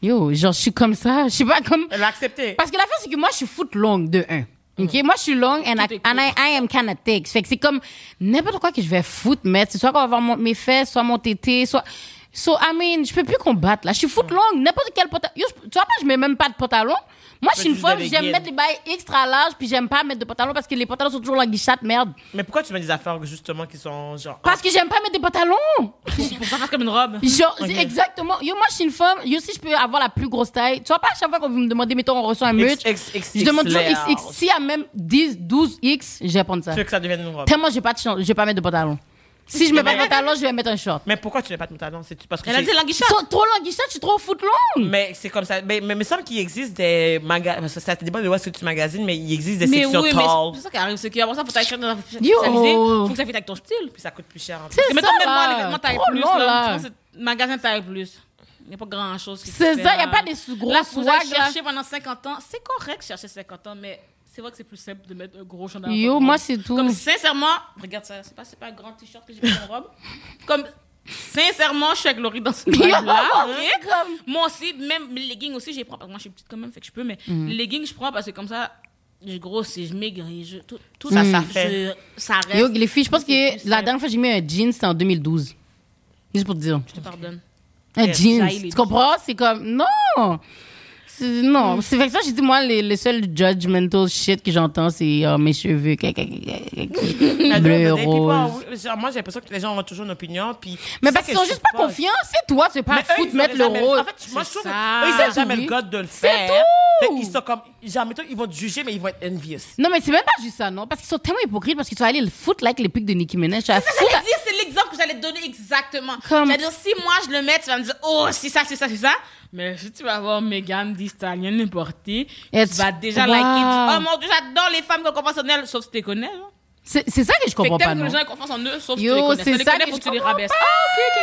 Yo, genre, je suis comme ça. Je sais pas comme. Elle l'a accepté. Parce que la c'est que moi, je suis foot longue de 1. OK? Moi, je suis longue and, I, and I, I am kind of thick. Fait que c'est comme n'importe quoi que je vais foot mettre. C'est soit qu'on va voir mon- mes fesses, soit mon tété, soit. So, I mean, je peux plus combattre, là. Je suis foot longue. N'importe quel pantalon. Tu vois pas, je mets même pas de pantalon. Moi, je suis une femme, j'aime mettre les bails extra larges, puis j'aime pas mettre de pantalon parce que les pantalons sont toujours la guichette, merde. Mais pourquoi tu mets des affaires justement qui sont genre. Parce que j'aime pas mettre des pantalons. Pour ça, faire comme une robe. Genre, exactement. Yo, moi, je suis une femme. Yo, si je peux avoir la plus grosse taille. Tu vois pas, à chaque fois qu'on vous me demandez, mettons, on reçoit un merch. Je demande toujours. XX. S'il y a même 10, 12 X, je vais prendre ça. Tu veux que ça devienne une robe. Tellement, je vais pas, pas mettre de pantalon. Si je mets pas de Mais- pantalon, je vais mettre un short. Mais pourquoi tu mets pas de pantalon C'est parce que Elle a c'est- dit sont trop languissants, je suis trop foot longue. Mais c'est comme ça. Mais, mais il me semble qu'il existe des magasins. Ça dépend de où est-ce que tu magasines, mais il existe des Mais sections oui, mais tall. c'est ça qui arrive. C'est qu'après ça, faut t'acheter dans. Faut que ça fitte avec ton style. Puis ça coûte plus cher. en plus. C'est mettons, même moi, les vêtements taille Trop plus, long, là. magasin taille plus. Il n'y a pas grand chose qui se C'est ça, y a là. pas des sous- gros Là, vous là. chercher pendant 50 ans. C'est correct de chercher 50 ans, mais c'est vrai que c'est plus simple de mettre un gros chandail. Yo, moi, c'est tout. Comme sincèrement, regarde ça, c'est pas, pas un grand t-shirt que j'ai mis en robe. Comme sincèrement, je suis avec Laurie dans ce vibe-là. comme- Moi aussi, même les leggings aussi, je les prends. Parce que moi, je suis petite quand même, fait que je peux, mais Mm. les leggings, je prends parce que comme ça, je grossis, je maigris, je, tout, tout ça, ça ça fait. fait. Ça reste. Yo, les filles, je pense que la dernière fois que j'ai mis un jean, c'était en 2012. Juste pour te dire. Je te pardonne. Un Yes, jean. j'haïs les Tu comprends? C'est comme, non! C'est- Non, c'est fait que ça, j'ai dit, moi, les, les seuls judgmental shit que j'entends, c'est euh, mes cheveux, bleu, rose. genre, moi, j'ai l'impression que les gens ont toujours une opinion. Puis Mais c'est parce ça qu'ils sont je juste pas confiants. C'est toi, tu veux pas foutre ils mettre le jamais- rose. En fait, moi, je trouve ça. ils C'est n'ont jamais tout. le god de le C'est faire. tout. Fait qu'ils sont comme, genre, mettons, ils vont te juger, mais ils vont être envious. Non, mais c'est même pas juste ça, non? Parce qu'ils sont tellement hypocrites parce qu'ils sont allés le foutre like les pics de Nicki Minaj. Tu vas l'exemple que j'allais te donner exactement. Comme- J'allais dire, si moi je le mets, tu vas me dire, oh, c'est ça, c'est ça, c'est ça. Mais si tu vas voir Megan Thee Stallion importée, tu vas déjà Wow. liker. Oh mon dieu, j'adore les femmes qui ont confiance en elles, sauf si tu les connais. hein. C'est ça que je comprends pas, t'aimes que non? les gens aient confiance en eux, sauf si tu les connais. c'est ça que je tu les. Ah, ok, ok,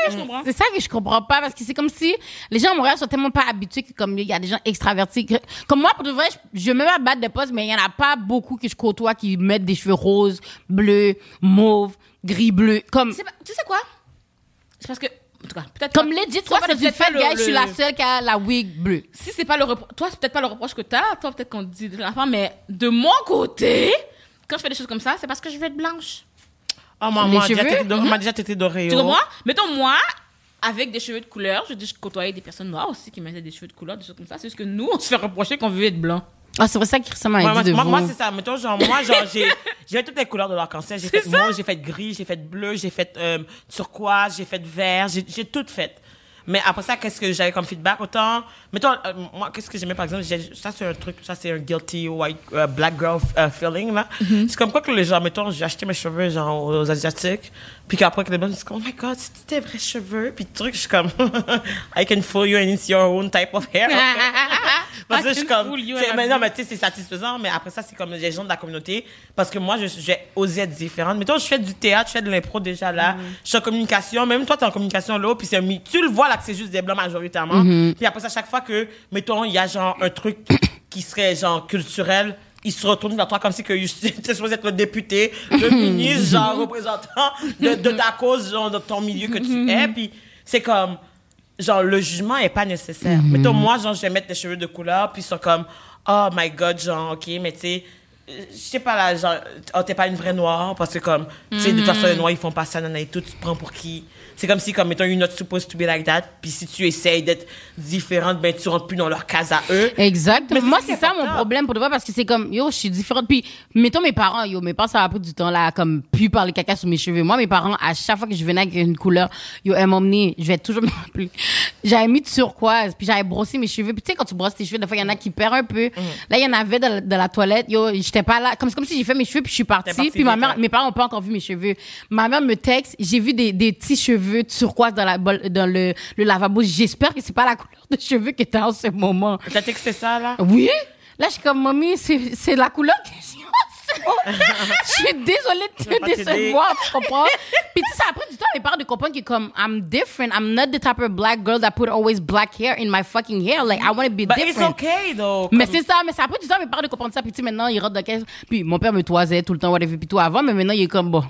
ok, je comprends. C'est ça que je comprends pas parce que c'est comme si les gens à Montréal sont tellement pas habitués que comme il y a des gens extravertis. que- comme moi, pour de vrai, je, je mets ma batte de poste, mais il y en a pas beaucoup que je côtoie qui mettent des cheveux roses, bleus, mauves, gris, bleu. Comme, C'est pas- Tu sais quoi? C'est parce que, en tout cas, peut-être. comme que- legit, toi, c'est une peut-être pas fête, le- gars, je suis la le- seule qui a la wig bleue. si c'est pas le repro- toi c'est peut-être pas le reproche que t'as toi peut-être qu'on te dit de l'enfant mais de mon côté quand je fais des choses comme ça c'est parce que je veux être blanche Ah, moi, Les moi, on m'a déjà on m'a déjà traité d'Oreo. tu comprends? Mettons moi avec des cheveux de couleur je dis je côtoyais des personnes noires aussi qui mettaient des cheveux de couleur des choses comme ça c'est juste que nous on se fait reprocher qu'on veut être blanc Ah, c'est vrai ça m'a Moi, dit de moi, moi, c'est ça. Mettons, genre, moi, genre, j'ai, j'ai toutes les couleurs de l'arc-en-ciel. J'ai fait ça. j'ai fait gris, j'ai fait bleu, j'ai fait euh, turquoise, j'ai fait vert, j'ai, j'ai tout fait. Mais après ça, qu'est-ce que j'avais comme feedback? Autant, mettons, euh, moi, qu'est-ce que j'aimais, par exemple, ça, c'est un truc, ça, c'est un guilty white, euh, black girl feeling, là. C'est comme quoi que les gens, mettons, j'ai acheté mes cheveux, genre, aux, aux Asiatiques, puis qu'après, que les gens disent, oh my god, c'est tes vrais cheveux, puis le truc, je suis comme, I can fool you and it's your own type of hair. Parce que je suis comme, mais non, mais tu sais, c'est satisfaisant, mais après ça, c'est comme les gens de la communauté. Parce que moi, je j'ai osé être différente. Mettons, je fais du théâtre, je fais de l'impro déjà là. Je suis en communication, même toi, tu es en communication là, puis c'est Tu le vois là que c'est juste des blancs majoritairement. Puis après ça, chaque fois que, mettons, il y a genre un truc qui serait genre culturel, ils se retournent vers toi comme si que tu es supposé être le député, le ministre, genre représentant de, de ta cause, genre de ton milieu que tu es. Puis c'est comme genre, le jugement est pas nécessaire. Mhm. Mettons, moi, genre, je vais mettre des cheveux de couleur, puis ils sont comme, oh my god, genre, ok, mais tu sais, je sais pas là, genre, oh, t'es pas une vraie noire, parce que comme, tu sais, de toute façon, les noirs, ils font pas ça, nanana et tout, tu te prends pour qui? C'est comme si, comme, mettons, you're not supposed to be like that, puis si tu essayes d'être différente, ben, tu rentres plus dans leur case à eux. Exactement. Mais Moi, c'est est ça mon problème pour de vrai parce que c'est comme, yo, je suis différente. Puis, mettons mes parents, yo, mes parents, ça a pris du temps là, comme, pu parler caca sur mes cheveux. Moi, mes parents, à chaque fois que je venais avec une couleur, yo, elles m'emmenaient, je vais toujours me rappeler. J'avais mis de turquoise, puis j'avais brossé mes cheveux. Puis, tu sais, quand tu brosses tes cheveux, des fois, il y en a qui perdent un peu. Là, il y en avait de la, toilette, yo, j'étais pas là. Comme, comme si j'ai fait mes cheveux, puis je suis partie. Puis, ma mère, ouais. mes parents ont pas encore vu mes cheveux. Ma mère me texte, j'ai vu des, des petits cheveux turquoise dans la, bol- dans le, le lavabo. J'espère que c'est pas la couleur de cheveux que t'as en ce moment. T'as texté ça, là? Oui. Là, je suis comme, mamie, c'est la couleur que j'ai. Je suis désolée de te décevoir, tu comprends? Puis tu sais, ça a pris du temps à mes parents de comprendre que comme, I'm different. I'm not the type of black girl that put always black hair in my fucking hair. Like, I want to be But it's different. okay, though. Mais Comme- c'est ça, mais ça a pris du temps à mes parents de comprendre ça. Puis tu sais, maintenant, ils rentrent dans la caisse. Puis mon père me toisait tout le temps, whatever, puis tout avant. Mais maintenant, il est comme, bon,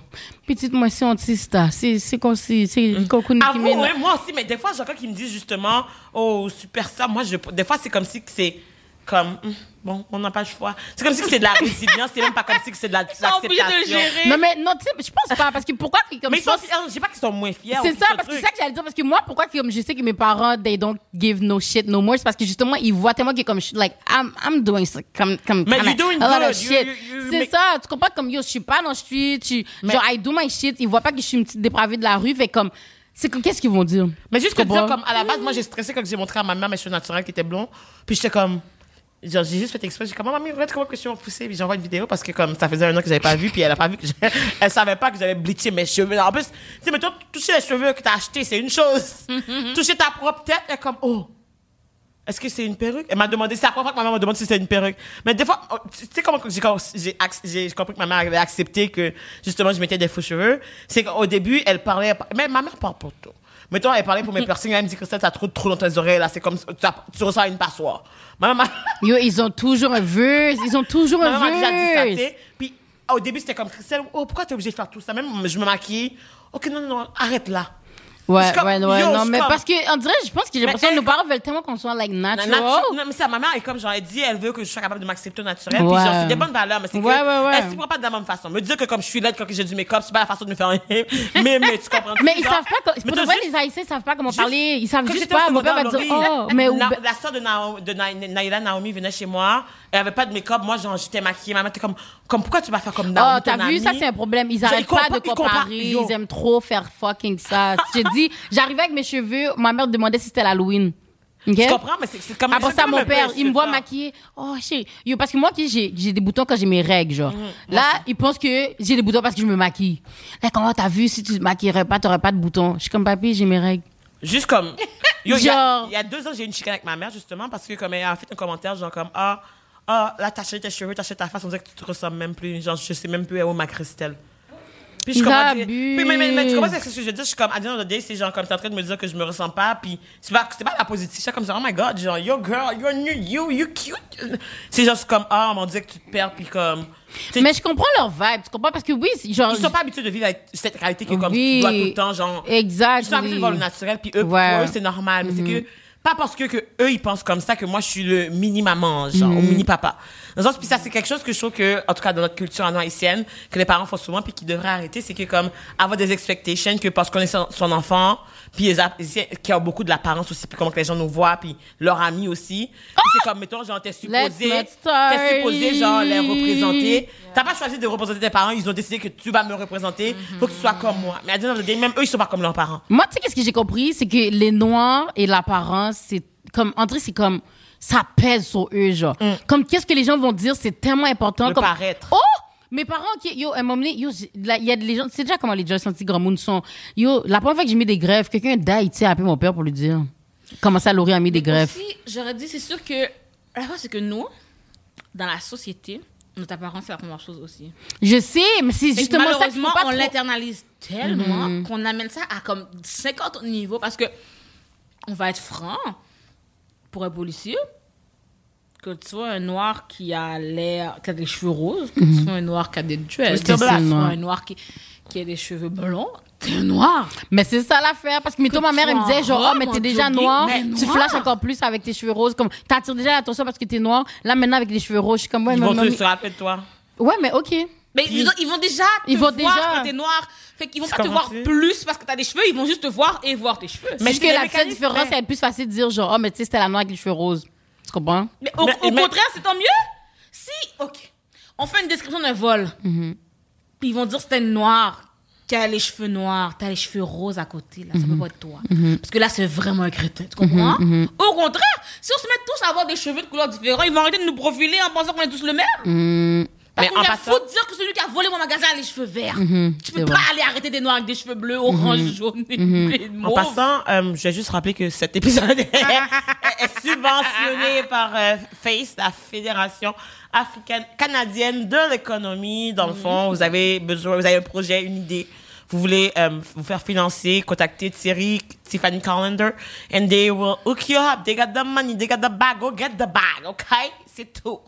petite moi, c'est anti-star. C'est c'est comme si, c'est Ah qui vous, mène. ouais, moi aussi, mais des fois, j'ai quelqu'un qui me dit justement, oh, super ça. Moi, je, des fois, c'est comme si c'est comme, hum, bon, on n'a pas le choix. C'est comme si c'est de la résilience, c'est même pas comme si c'est de la- de gérer. Non, mais non, tu sais, je pense pas. Parce que pourquoi, comme Mais je ils sont, pense- je sais pas qu'ils sont moins fiers. C'est ça, parce que c'est ça que j'allais dire. Parce que moi, pourquoi que, comme je sais que mes parents, they don't give no shit no more, c'est parce que justement, ils voient tellement que comme, je suis like, I'm, I'm doing comme, comme, Mais you're doing a lot good. shit. C'est make- ça, tu comprends? Comme, yo, je suis pas dans tu- Mais- genre, I do my shit, ils voient pas que je suis une petite dépravée de la rue, fait comme, c'est comme, qu'est-ce qu'ils vont dire? Mais juste que dire, comme, à la base, moi, j'ai stressé quand j'ai montré à ma mère mes cheveux naturels qui étaient blonds. Puis j'étais comme, j'ai juste fait exprès. J'ai dit, comment, mamie, regarde comment que je suis poussée. Puis j'envoie une vidéo parce que, comme, ça faisait un an que j'avais pas vu. Puis elle a pas vu que j'ai- elle savait pas que j'avais bleaché mes cheveux. En plus, tu sais, mais toi, toucher les cheveux que t'as achetés, c'est une chose. toucher ta propre tête, elle est comme, oh. Est-ce que c'est une perruque? Elle m'a demandé, c'est la première fois que ma mère m'a demandé si c'était une perruque. Mais des fois, oh, tu sais comment j'ai, j'ai compris que ma mère avait accepté que, justement, je mettais des faux cheveux? C'est qu'au début, elle parlait, mais ma mère parle pour tout. Mettons, elle parlait pour mes piercings, elle me dit, Christelle, t'as trop de trous dans tes oreilles, là, c'est comme, tu, ressens une passoire. Ma maman, Yo, ils ont toujours un verse, ils ont toujours ma un maman a déjà dit ça, verse. Puis, au début, c'était comme, Christelle, oh, pourquoi t'es obligée de faire tout ça? Même, je me maquille. Ok, non, non, non, arrête là. Ouais, comme- ouais, ouais, yo, non, mais comme- parce que, on dirait, je pense que j'ai l'impression que nos parents veulent tellement qu'on soit, like, Na- natural. natu- Non, mais ça, ma mère est comme, genre, elle dit, elle veut que je sois capable de m'accepter naturel. Puis, Ouais. genre, c'est des bonnes valeurs, mais c'est Ouais, que, ouais, ouais. elle s'y prend pas de la même façon. Me dire que comme je suis laide quand j'ai du make-up, c'est pas la façon de me faire un mais, mais tu comprends. Mais ils Genre, savent pas, co- pour de vrai, les Haïtiens, savent pas comment juste- parler, ils savent juste pas. Mon père va dire, oh, mais, la, soeur de, Naïla Naomi venait chez moi. Elle avait pas de make-up. Moi, genre, j'étais maquillée. Ma mère était comme, comme, pourquoi tu vas faire comme Naomi? Oh, t'as vu, ça c'est un problème. Ils arrêtent pas de comparer. Ils aiment trop faire fucking ça. J'ai dit, j'arrivais avec mes cheveux, ma mère demandait si c'était l'Halloween. Ok? Tu comprends? Mais c'est comme Après ça, mon père, il me voit maquiller. Oh, chérie. Yo, parce que moi, qui j'ai des boutons quand j'ai mes règles, genre. Là, il pense que j'ai des boutons parce que je me maquille. Là, comment t'as vu, si tu te maquillerais pas, t'aurais pas de boutons. Je suis comme papy, j'ai mes règles. Juste comme. Yo, il y a- Genre- il y, a deux ans, j'ai eu une chicane avec ma mère, justement, parce que comme elle a fait un commentaire, genre comme, ah, ah, là, t'as acheté tes cheveux, t'as acheté ta face, on dirait que tu te ressembles même plus. Genre, je sais même plus où est ma Christelle. Puis je dire- abusent. Puis, mais, mais, mais tu comprends ce que je veux dire? Je suis comme, à the day, c'est genre, comme t'es en train de me dire que je me ressens pas, puis c'est pas, c'est pas la positive. Je suis comme ça, oh my god, genre, yo girl, you're new, you, you cute. C'est genre, c'est comme, ah, on dirait que tu te perds, puis comme. Mais je comprends leur vibe, tu comprends? Parce que oui, genre. Ils sont pas habitués de vivre avec cette réalité que comme Oui. tu dois tout le temps, genre. Exact. Ils sont habitués de voir le naturel, puis eux, Ouais. pour eux, c'est normal. Mais c'est que, pas parce que, que eux, ils pensent comme ça que moi, je suis le mini-maman, genre, ou mini-papa. Dans le sens, puis ça, c'est quelque chose que je trouve que, en tout cas, dans notre culture en haïtienne, que les parents font souvent, puis qui devraient arrêter, c'est que, comme, avoir des expectations que parce qu'on est son, son enfant, puis les a- qui a beaucoup de l'apparence aussi, puis comment que les gens nous voient, puis leurs amis aussi. Puis c'est comme, mettons, genre, t'es supposé, t'es supposé, genre, les représenter. T'as pas choisi de représenter tes parents, ils ont décidé que tu vas me représenter, faut que tu sois comme moi. Mais à day, même eux, ils sont pas comme leurs parents. Moi, tu sais, qu'est-ce que j'ai compris? C'est que les noirs et l'apparence, c'est comme, André, c'est comme, ça pèse sur eux, genre. Comme, qu'est-ce que les gens vont dire, c'est tellement important. Mm. Le comme, paraître. Oh! Mes parents, qui, yo, à un moment donné, yo, il y a des gens, c'est déjà comment les Joyce anti-grand monde sont. Yo, la première fois que j'ai mis des grèves, quelqu'un d'Haïti a appelé mon père pour lui dire comment ça, Laurie a mis des grèves. Aussi, j'aurais dit, c'est sûr que. La chose, c'est que nous, dans la société, notre apparence, c'est la première chose aussi. Je sais, mais c'est justement ça malheureusement, on trop- l'internalise tellement qu'on amène ça à comme 50 autres niveaux parce que on va être franc pour un policier. que tu sois un noir qui a l'air, qui a des cheveux roses, que tu sois un noir qui a des dreads, que tu Black. sois un noir qui, qui a des cheveux blonds, t'es un noir. Mais c'est ça l'affaire. Parce que, Que ma mère, elle me disait, genre, oh, mais t'es déjà jogging, noir. mais Tu noir. flashes encore plus avec tes cheveux roses. Comme, t'attires déjà l'attention parce que t'es noir. Là, maintenant, avec les cheveux roses, je suis comme, ouais, Ils mais vont te se rappeler de toi. Ouais, mais ok. Mais ils vont déjà te Ils vont voir déjà- quand t'es noir. Fait qu'ils vont pas te voir plus parce que t'as des cheveux, ils vont juste te voir et voir tes cheveux. Mais c'est que la seule différence, c'est plus facile de dire, genre, oh, mais tu sais, c'était la noire avec les cheveux roses. Tu comprends? Mais au, Mais- au mais- contraire, c'est tant mieux. Si, ok, on fait une description d'un vol, Mhm. puis ils vont dire c'était une noire qui a les cheveux noirs, t'as les cheveux roses à côté, là, ça Mhm. peut pas être toi. Parce que là, c'est vraiment un crétin, tu comprends? Au contraire, si on se met tous à avoir des cheveux de couleurs différentes, ils vont arrêter de nous profiler en pensant qu'on est tous le même. Hmm, Mais passant- fou de dire que celui qui a volé mon magasin a les cheveux verts. tu Mhm. c'est peux vrai. pas aller arrêter des noirs avec des cheveux bleus, orange, jaune et, et En passant, euh, je vais juste rappeler que cet épisode est, est subventionné par euh, FACE, la Fédération africaine canadienne de l'économie. Dans le fond, vous avez besoin, vous avez un projet, une idée. Vous voulez euh, vous faire financer, contacter Thierry, Tiffany Callender, and they will hook you up. They got the money, they got the bag. Go get the bag, okay? C'est tout.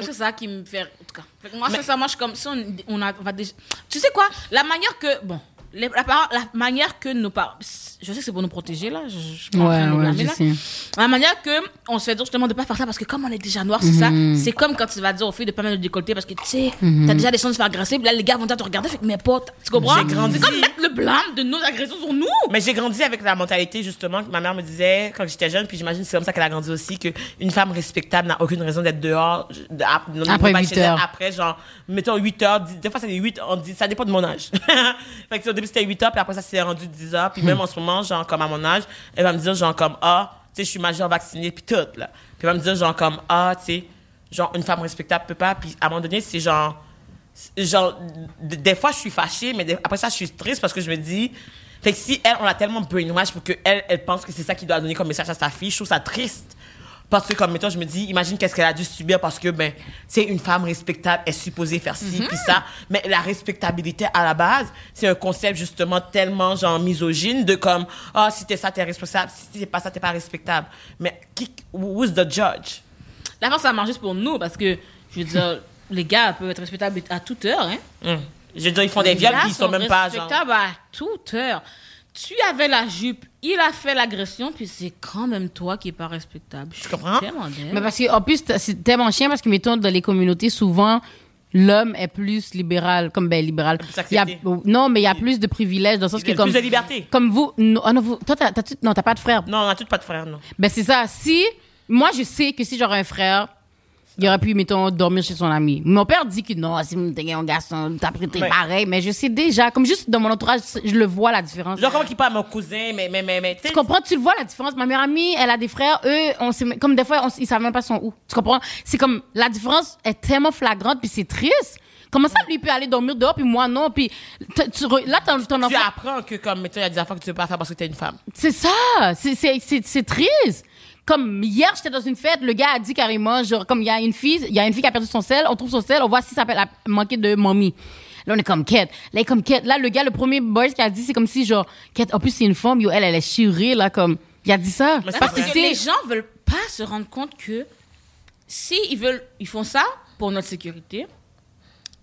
C'est ça qui me fait. En tout cas. Moi, c'est ça. Moi, je suis comme. Si on, on, a, on va déjà. Tu sais quoi? La manière que. Bon. Les- la, manière que nos parents. Je sais que c'est pour nous protéger, là. Je, en Ouais, ouais, blâmer, je là. sais. La manière que on se fait dire justement de pas faire ça parce que comme on est déjà noir, c'est Mhm. ça. C'est comme quand tu vas dire aux filles de pas mettre le décolleté parce que tu sais, Mhm. t'as déjà des chances de se faire agresser. Là, les gars vont te regarder. Fait que mes potes, tu comprends? J'ai grandi. C'est comme mettre le blâme de nos agressions sur nous. Mais j'ai grandi avec la mentalité, justement, que ma mère me disait quand j'étais jeune, puis j'imagine que c'est comme ça qu'elle a grandi aussi, qu'une femme respectable n'a aucune raison d'être dehors. de- ap- non, Après pas 8 chez elle, heures. Après, genre, mettons 8 heures. Des fois, c'est 8 on dit, ça dépend de mon âge. fait que c'était 8 heures, puis après, ça s'est rendu 10 heures. Puis même en ce moment, genre, comme à mon âge, elle va me dire, genre, comme, ah, tu sais, je suis majeure vaccinée, puis tout, là. Puis elle va me dire, genre, comme, ah, tu sais, genre, une femme respectable peut pas. Puis à un moment donné, c'est genre, genre, des fois, je suis fâchée, mais après ça, je suis triste parce que je me dis, fait que si elle, on l'a tellement brainwash pour qu'elle, elle, pense que c'est ça qu'il doit donner comme message à sa fille, je trouve ça triste. Parce que, comme, mettons, je me dis, imagine qu'est-ce qu'elle a dû subir parce que, ben, c'est une femme respectable, elle est supposée faire ci, puis ça. Mais la respectabilité, à la base, c'est un concept, justement, tellement, genre, misogyne de comme, ah, si t'es ça, t'es responsable. Si t'es pas ça, t'es pas respectable. Mais, qui, who's the judge? La force, ça marche juste pour nous parce que, je veux dire, les gars peuvent être respectables à toute heure, hein. Hum. Je veux dire, ils font des viols, ils sont même pas, genre. respectables à toute heure. Tu avais la jupe, il a fait l'agression, puis c'est quand même toi qui est pas respectable. Je comprends? Mais parce que, en plus, c'est tellement chien parce que, mettons, dans les communautés, souvent, l'homme est plus libéral, comme, ben, libéral. Plus Il y a, accepté. non, mais il y a plus de privilèges dans le sens Il que, y a comme. plus de liberté. Comme vous, non, ah non, vous, toi, t'as, t'as-tu- non, t'as pas de frère? Non, on a toutes pas de frères, non. Ben, c'est ça. Si, moi, je sais que si j'aurais un frère, il aurait pu, mettons, dormir chez son ami. Mon père dit que non, si t'es un garçon, t'as Ouais. pareil. Mais je sais déjà, comme juste dans mon entourage, je le vois la différence. Genre, comment qu'il parle à mon cousin, mais, mais, mais, mais, tu Tu comprends? Tu le vois la différence. Ma meilleure amie, elle a des frères. Eux, on sait, comme des fois, on, ils savent même pas son où. Tu comprends? C'est comme, la différence est tellement flagrante, puis c'est triste. Comment ça, lui peut aller dormir dehors, puis moi non? Puis tu, là, ton, ton tu enfant. apprends que, comme, mettons, il y a des affaires que tu peux pas faire parce que t'es une femme. C'est ça. C'est- C'est c'est- c'est triste. Comme hier, j'étais dans une fête, le gars a dit carrément, genre, comme il y a une fille, il y a une fille qui a perdu son sel, on trouve son sel, on voit si ça a manqué de mamie. Là, on est comme quête. Là, comme quête. Là, le gars, le premier boy qui a dit, c'est comme si, genre, quête, en plus, c'est une femme, yo, elle, elle est chirée, là, comme. Il a dit ça. Mais Parce que les gens veulent pas se rendre compte que si ils veulent, ils font ça pour notre sécurité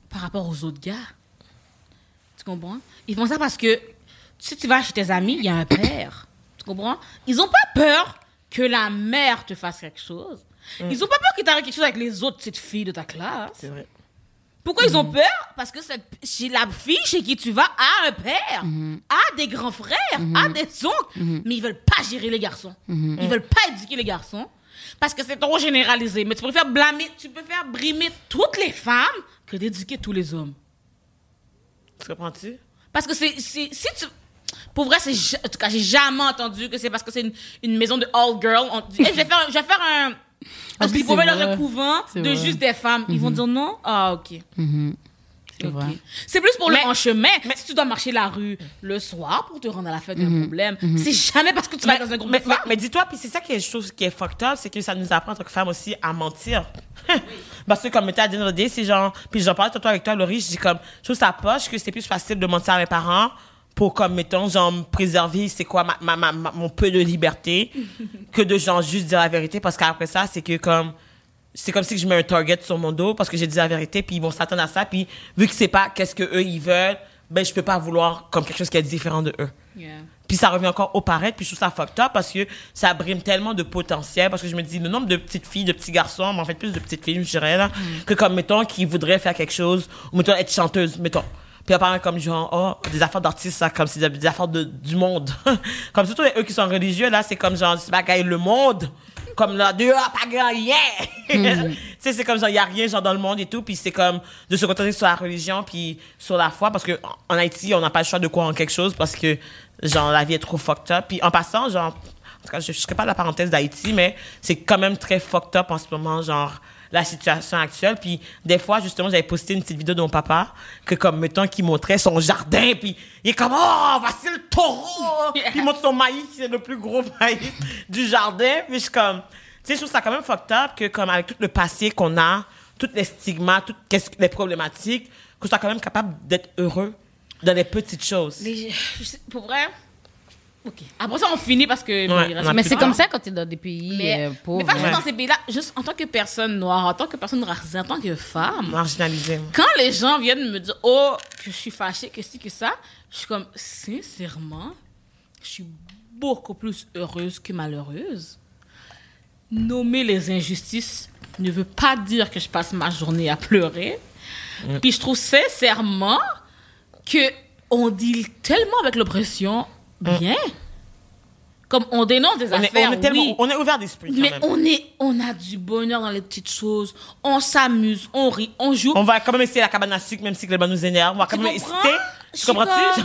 par rapport aux autres gars. Tu comprends? Ils font ça parce que si tu vas chez tes amis, il y a un père. Tu comprends? Ils ont pas peur que la mère te fasse quelque chose. Ils ont pas peur que tu quelque chose avec les autres petites filles de ta classe. C'est vrai. Pourquoi ils ont peur? Parce que cette, chez la fille chez qui tu vas a un père, a des grands frères, a des oncles, mais ils veulent pas gérer les garçons. Ils veulent pas éduquer les garçons parce que c'est trop généralisé. Mais tu préfères blâmer, tu préfères brimer toutes les femmes que d'éduquer tous les hommes. Tu comprends-tu? Parce que c'est- si tu, pour vrai, c'est, en tout cas, j'ai jamais entendu que c'est parce que c'est une, une maison de all girls. On dit, Hey, je vais faire, je vais faire un, Ah, dans un couvent C'est de vrai. juste des femmes. Ils vont dire non? Ah, ok. C'est Ok. vrai. C'est plus pour Mais- le en chemin. si tu dois marcher la rue le soir pour te rendre à la fête, il y a Mhm. un problème. C'est jamais parce que tu vas être dans un groupe mais, de femmes. mais- mais dis-toi, puis c'est ça qui est chose qui est fucked up, c'est que ça nous apprend en tant que femmes aussi à mentir. Parce que comme tu as dit, c'est genre, puis j'en parlais tantôt avec toi, Laurie, je dis comme, je trouve ça poche que c'est plus facile de mentir à mes parents pour, comme, mettons, genre, me préserver, c'est quoi, ma, ma, ma- mon peu de liberté, que de, genre, juste dire la vérité, parce qu'après ça, c'est que, comme, c'est comme si je mets un target sur mon dos parce que j'ai dit la vérité, puis ils vont s'attendre à ça, puis vu que c'est pas qu'est-ce que eux ils veulent, ben je peux pas vouloir comme quelque chose qui est différent de eux. Yeah. Puis ça revient encore au paraître, puis je trouve ça fucked up parce que ça brime tellement de potentiel, parce que je me dis, le nombre de petites filles, de petits garçons, mais en fait plus de petites filles, je dirais, là, que comme, mettons, qui voudraient faire quelque chose, ou mettons, être chanteuse, mettons. Puis apparemment, comme genre, oh, des affaires d'artistes, ça, comme c'est des, des affaires de, du monde. comme surtout eux qui sont religieux, là, c'est comme genre, c'est pas gagner le monde. Comme là, dehors, pas grand rien. tu sais, c'est comme genre, il y a rien, genre, dans le monde et tout, puis c'est comme de se concentrer sur la religion, puis sur la foi, parce que en en Haïti, on n'a pas le choix de croire en quelque chose, parce que, genre, la vie est trop fucked up. Puis en passant, genre, en tout cas, je ne serai pas la parenthèse d'Haïti, mais c'est quand même très fucked up en ce moment, genre, la situation actuelle. Puis des fois, justement, j'avais posté une petite vidéo de mon papa, que comme, mettons, qui montrait son jardin, puis il est comme, oh, voici le taureau! Puis il montre son maïs, c'est le plus gros maïs du jardin. Puis je suis comme, tu sais, je trouve ça quand même fucked up que, comme, avec tout le passé qu'on a, toutes les stigmas, toutes les problématiques, que je sois quand même capable d'être heureux dans les petites choses. Les- je pour vrai. Ok. Après ça, on finit parce que. Ouais, Mais c'est comme ça quand t'es dans des pays Mais, euh, pauvres. mais pas juste Ouais. dans ces pays-là, juste en tant que personne noire, en tant que personne racisée, en tant que femme. Marginalisé. Quand les gens viennent me dire, oh, que je suis fâchée, que ci, que ça, je suis comme, sincèrement, je suis beaucoup plus heureuse que malheureuse. Nommer les injustices ne veut pas dire que je passe ma journée à pleurer. Puis je trouve sincèrement que on deal tellement avec l'oppression bien. Comme on dénonce des On est, affaires, on est tellement, oui. on est ouvert d'esprit Mais même. on est, on a du bonheur dans les petites choses. On s'amuse, on rit, on joue. On va quand même essayer la cabane à sucre, même si Clément nous énerve. On va quand Tu même essayer. Tu comprends-tu?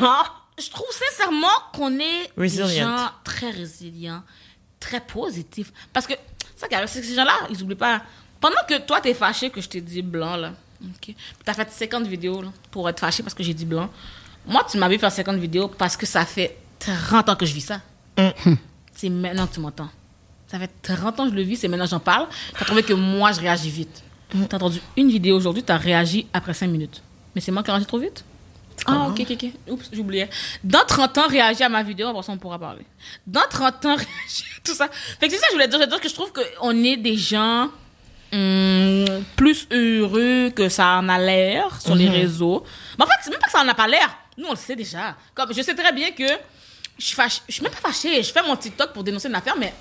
Je trouve sincèrement qu'on est des Resilient. gens très résilients, très positifs. Parce que ça qui arrive, c'est que ces gens-là, ils oublient pas. Pendant que toi, t'es fâché que je t'ai dit blanc, là, ok, t'as fait 50 vidéos là, pour être fâché parce que j'ai dit blanc. Moi, tu m'avais fait 50 vidéos parce que ça fait 30 ans que je vis ça. Mm. C'est maintenant que tu m'entends. Ça fait 30 ans que je le vis, c'est maintenant que j'en parle. T'as trouvé que moi, je réagis vite. Mm. T'as entendu une vidéo aujourd'hui, t'as réagi après 5 minutes. Mais c'est moi qui ai réagi trop vite? Ah, ok, ok, ok. Oups, j'oubliais. Dans 30 ans, réagir à ma vidéo, après ça, on pourra parler. Dans 30 ans, réagir à tout ça. Fait que c'est ça que je voulais dire. Je voulais dire que je trouve qu'on est des gens hum, plus heureux que ça en a l'air sur les réseaux. Mais en fait, c'est même pas que ça en a pas l'air. Nous, on le sait déjà. Comme, je sais très bien que je suis même pas fâchée. Je fais mon TikTok pour dénoncer une affaire, mais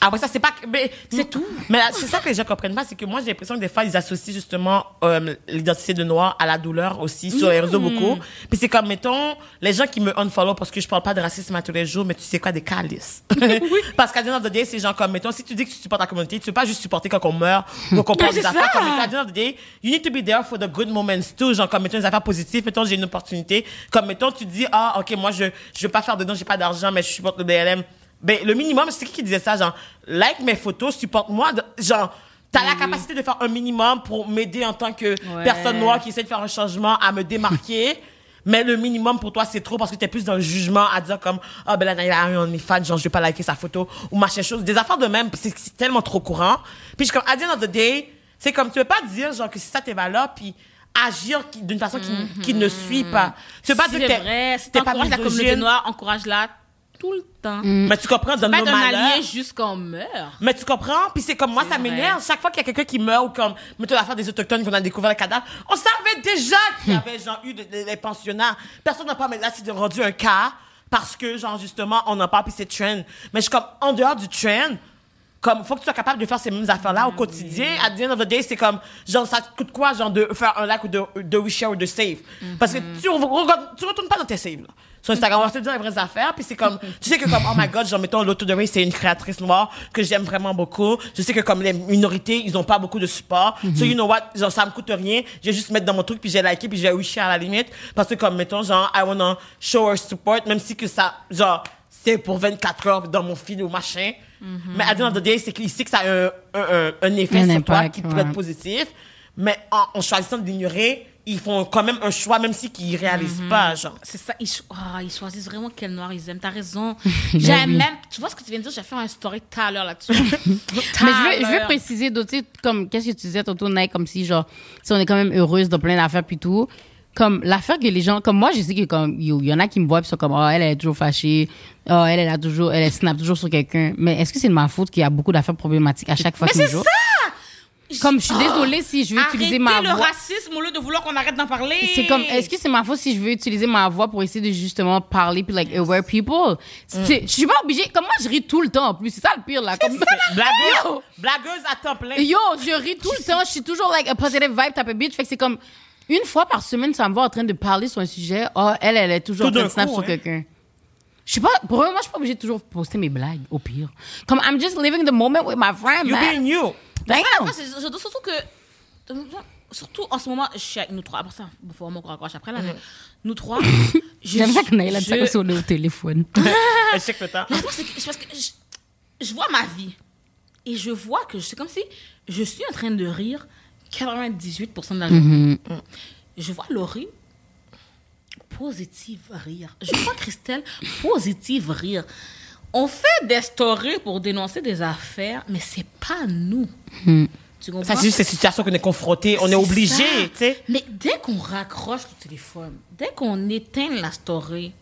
après ça, c'est pas. mais- C'est tout. Mais c'est ça que les gens comprennent pas, c'est que moi, j'ai l'impression que des fois, ils associent justement euh, l'identité de noir à la douleur aussi sur les réseaux beaucoup. Puis c'est comme, mettons, les gens qui me unfollow parce que je parle pas de racisme à tous les jours, mais tu sais quoi, des calices. Parce qu'à the end of the day, c'est genre comme, mettons, si tu dis que tu supportes la communauté, tu veux pas juste supporter quand on meurt ou qu'on parle Mais des affaires. ça. Comme, à the end of the day, you need to be there for the good moments too. Genre, comme, mettons, des affaires positives. Mettons, j'ai une opportunité. Comme, mettons, tu dis, ah, ok, moi, je, je veux pas faire de dons, j'ai pas d'argent, mais je supporte le BLM. Ben, le minimum, c'est qui qui disait ça? Genre, like mes photos, supporte-moi. de- Genre, t'as la capacité de faire un minimum pour m'aider en tant que Ouais. personne noire qui essaie de faire un changement, à me démarquer. Mais le minimum pour toi, c'est trop parce que t'es plus dans le jugement à dire comme, ah, ben là, il y a un de mes fans, genre, je vais pas liker sa photo ou machin chose. Des affaires de même, c'est c'est tellement trop courant. Puis je suis comme, at the end of the day, c'est comme, tu veux pas dire, genre, que c'est ça tes valeurs, puis agir d'une façon qui, qui ne suit pas. Tu veux pas c'est t'es- vrai. Si t'es pas la communauté noire, encourage-la tout le temps. mais tu comprends, dans Pas nos malheurs. allié jusqu'on meurt. Mais tu comprends? Puis c'est comme moi, ça m'énerve. Chaque fois qu'il y a quelqu'un qui meurt ou comme, mettons l'affaire des Autochtones qu'on a découvert le cadavre, on savait déjà qu'il y avait, genre, eu des des pensionnats. Personne n'a pas, mais là, c'est rendu un cas parce que, genre, justement, on n'a pas, puis c'est trend. Mais je suis comme, en dehors du trend, comme, faut que tu sois capable de faire ces mêmes affaires-là au quotidien. At the end of the day, c'est comme, genre, ça te coûte quoi, genre, de faire un like ou de, de reshare ou de save? Parce que tu, tu retournes pas dans tes saves, là. Sur Instagram, on va te dire les vraies affaires, puis c'est comme, tu sais que comme, oh my god, genre, mettons, Lotto de Ray, c'est une créatrice noire que j'aime vraiment beaucoup. Je sais que comme les minorités, ils ont pas beaucoup de support. So, you know what, genre, ça me coûte rien. Je vais juste mettre dans mon truc, puis j'ai liké, puis j'ai wish à la limite. Parce que comme, mettons, genre, I wanna show her support, même si que ça, genre, c'est pour 24 heures dans mon feed ou machin. Mais à of the day, c'est qu'il sait que ça a un, un, un, un effet Un sur toi impact, qui peut ouais. être positif. Mais en, en choisissant de l'ignorer, ils font quand même un choix, même si qu'ils réalisent pas, genre. C'est ça, ils, cho- ah, ils choisissent vraiment quel noir ils aiment. T'as raison. J'aime même. Tu vois ce que tu viens de dire? J'ai fait un story tout à l'heure là-dessus. Mais je veux, je veux préciser d'autres, tu sais, comme, qu'est-ce que tu disais tantôt, Nike, comme si, genre, si on est quand même heureuse dans plein d'affaires puis tout. comme l'affaire que les gens, comme moi, je sais que comme, il y en a qui me voient puis sont comme, oh, elle, elle est toujours fâchée. Oh, elle, elle a toujours, elle snap toujours sur quelqu'un. Mais est-ce que c'est de ma faute qu'il y a beaucoup d'affaires problématiques à chaque fois Mais tous les c'est jours? ça! Comme, je suis désolée si je veux utiliser ma Arrêtez le voix. racisme au lieu de vouloir qu'on arrête d'en parler. C'est comme, est-ce que c'est ma faute si je veux utiliser ma voix pour essayer de justement parler puis like aware people? C'est- Je suis pas obligée. Comme moi, je ris tout le temps en plus. C'est ça le pire là. Comme, Blagueuse, à temps plein. Yo, je ris tout le temps. Je suis toujours like a positive vibe type of bitch. Fait que c'est comme une fois par semaine, ça me va en train de parler sur un sujet. Oh, elle, elle est toujours Tout en train de d'un snap coup, sur hein. quelqu'un. Je sais pas, pour moi, je suis pas obligée de toujours poster mes blagues, au pire. Comme, I'm just living the moment with my friend, You man. being you. Damn. Je dois surtout que. Surtout en ce moment, je suis avec nous trois. Après ça, il faut vraiment qu'on raccroche après là. mais Nous trois. je- J'aime ça qu'on ait la je- sur le téléphone. Elle check le temps. Mais c'est que- parce que je, je vois ma vie. Et je vois que c'est comme si je suis en train de rire 98% de la journée. Je vois Laurie positive rire. Je vois Christelle positive rire. On fait des stories pour dénoncer des affaires, mais c'est pas nous. Tu comprends? Ça, c'est juste ces situations qu'on est confrontés. On est C'est obligé, ça. tu sais. Mais dès qu'on raccroche le téléphone, dès qu'on éteint la story,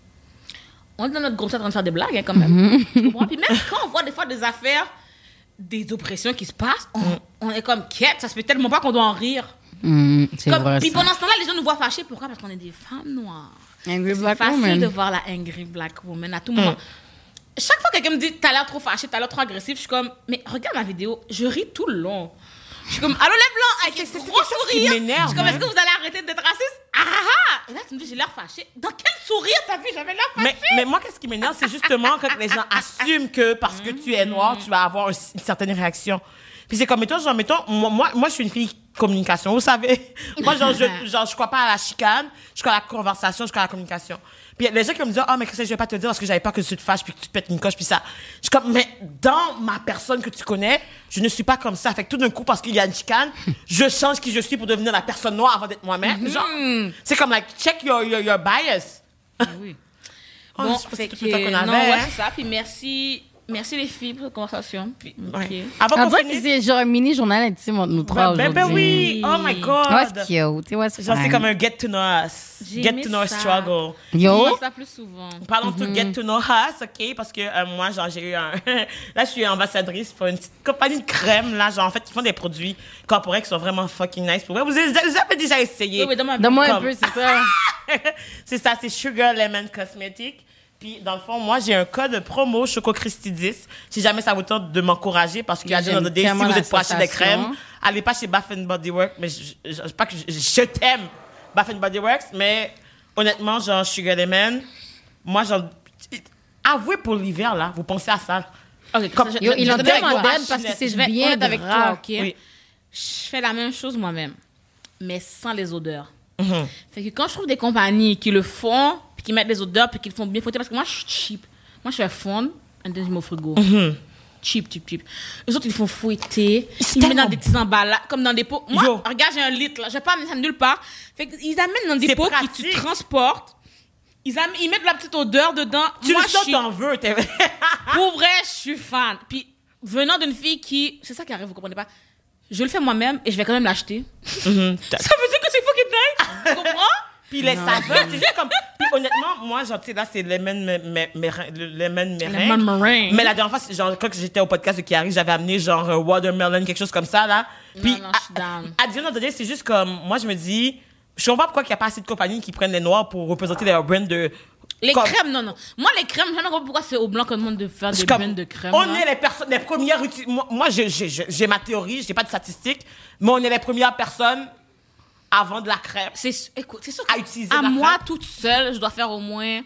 on est dans notre groupe en train de faire des blagues hein, quand même. Tu comprends? Puis même quand on voit des fois des affaires, des oppressions qui se passent, on, on est comme quête, ça se fait tellement pas qu'on doit en rire. Comme- vrai. puis ça. pendant ce temps-là, les gens nous voient fâchés. Pourquoi? Parce qu'on est des femmes noires. Angry C'est Black facile Woman. de voir la angry black woman à tout moment. Chaque fois que quelqu'un me dit t'as l'air trop fâché, t'as l'air trop agressif, je suis comme mais regarde ma vidéo, je ris tout le long. Je suis comme allô les blancs avec c'est gros qui sourire. m'énerve, Je suis comme est-ce que vous allez arrêter d'être raciste? Ah ah ah Et là tu me dis j'ai l'air fâché. Dans quel sourire t'as vu? J'avais l'air fâché. Mais, mais moi, qu'est-ce qui m'énerve, c'est justement quand les gens assument que parce que tu es noir, tu vas avoir un- une certaine réaction. Puis c'est comme, mettons, genre, mettons, moi, moi, moi, je suis une fille communication, vous savez. Moi, genre, je, genre, je crois pas à la chicane, je crois à la conversation, je crois à la communication. Puis les gens qui me disent, oh, mais Christelle, je vais pas te dire parce que j'avais peur que tu te fâches puis que tu te pètes une coche puis ça. Je suis comme, mais dans ma personne que tu connais, je ne suis pas comme ça. Fait que tout d'un coup, parce qu'il y a une chicane, je change qui je suis pour devenir la personne noire avant d'être moi-même. Genre, c'est comme, like, check your, your, your bias. Oui. Oh, Bon, c'est pas tout temps qu'on non, avait, ouais, hein. c'est ça. Puis merci, merci les filles pour la conversation. Ouais. Avant On qu'on finisse. c'est genre un mini journal intime entre nous trois Ben, ben, aujourd'hui. ben oui! Oh my god! C'est cute. It was Genre, c'est fun. comme un get to know us. Get to know struggle. Yo, ça plus souvent. Parlons de get to know us, OK? Parce que euh, moi, genre, j'ai eu un... là, je suis ambassadrice pour une petite compagnie de crème, là. Genre, en fait, ils font des produits corporels qui sont vraiment fucking nice. Pour vous avez, vous avez déjà essayé. Oui, oui, donne-moi un peu, c'est ça. c'est ça, c'est Sugar Lemon Cosmetic. Puis, dans le fond, moi, j'ai un code promo Choco Christy 10. Si jamais ça vous tente de m'encourager, parce qu'il y a des si vous êtes pour acheter des crèmes, allez pas chez Bath Body Works. Mais je, je, je- pas que je, je t'aime, Bath Body Works. Mais honnêtement, genre, Sugar Lemon, moi, genre, avouez pour l'hiver, là, vous pensez à ça. Ok, Comme- Yo, je- tellement toi. d'aide parce que c'est Je vais être bien honnête avec toi, ok? Oui. Je fais la même chose moi-même, mais sans les odeurs. Mhm. Fait que quand je trouve des compagnies qui le font, puis qui mettent des odeurs, puis qui le font bien fouetter, parce que moi, je suis cheap. Moi, je fais fondre, et je mets au frigo. Mhm. Cheap, cheap, cheap. Les autres, ils font fouetter, ils mettent dans des petits emballages, comme dans des pots. Moi, Yo. regarde, j'ai un litre, là. Je vais pas amener ça nulle part. Fait qu'ils amènent dans des pots pratique. qui tu transportes. Ils, amènent- ils mettent la petite odeur dedans. Tu moi, le sens, t'en veux. t'es- pour vrai, je suis fan. Puis, venant d'une fille qui. C'est ça qui arrive, vous comprenez pas. Je le fais moi-même et je vais quand même l'acheter. Ça veut dire que c'est fucking nice. Tu comprends? Puis les saveurs, c'est juste comme. Puis honnêtement, moi, genre, tu sais, là, c'est lemon mérin- le lemon meringue. Mais la dernière fois, genre, quand j'étais au podcast de Kiari, j'avais amené genre watermelon, quelque chose comme ça, là. Puis, non, je suis down. à, à c'est juste comme. Moi, je me dis. Je comprends pas pourquoi il n'y a pas assez de compagnies qui prennent les noirs pour représenter leur brand de. Les comme- crèmes, non, non. Moi, les crèmes, je ne sais pas pourquoi c'est au blanc qu'on demande de faire des comme- graines de crème. On là. est les personnes, les premières. Moi, moi, j'ai ma théorie, j'ai pas de statistiques, mais on est les premières personnes avant de la crème. C'est, écoute, c'est sûr À utiliser à la moi, crème. toute seule, je dois faire au moins.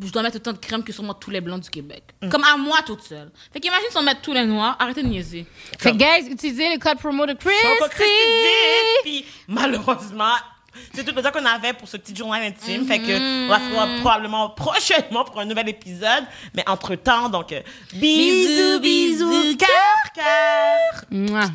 Je dois mettre autant de crème que moi tous les blancs du Québec. Mm. Comme à moi, toute seule. Fait qu'imagine si on met tous les noirs, arrêtez de niaiser. Fait que, guys, utilisez le code promo de Christy. Puis malheureusement, c'est tout le temps qu'on avait pour ce petit journal intime. Fait que on va se voir probablement prochainement pour un nouvel épisode. Mais entre temps, donc, euh, bisous, bisous, cœur, cœur. Mouah.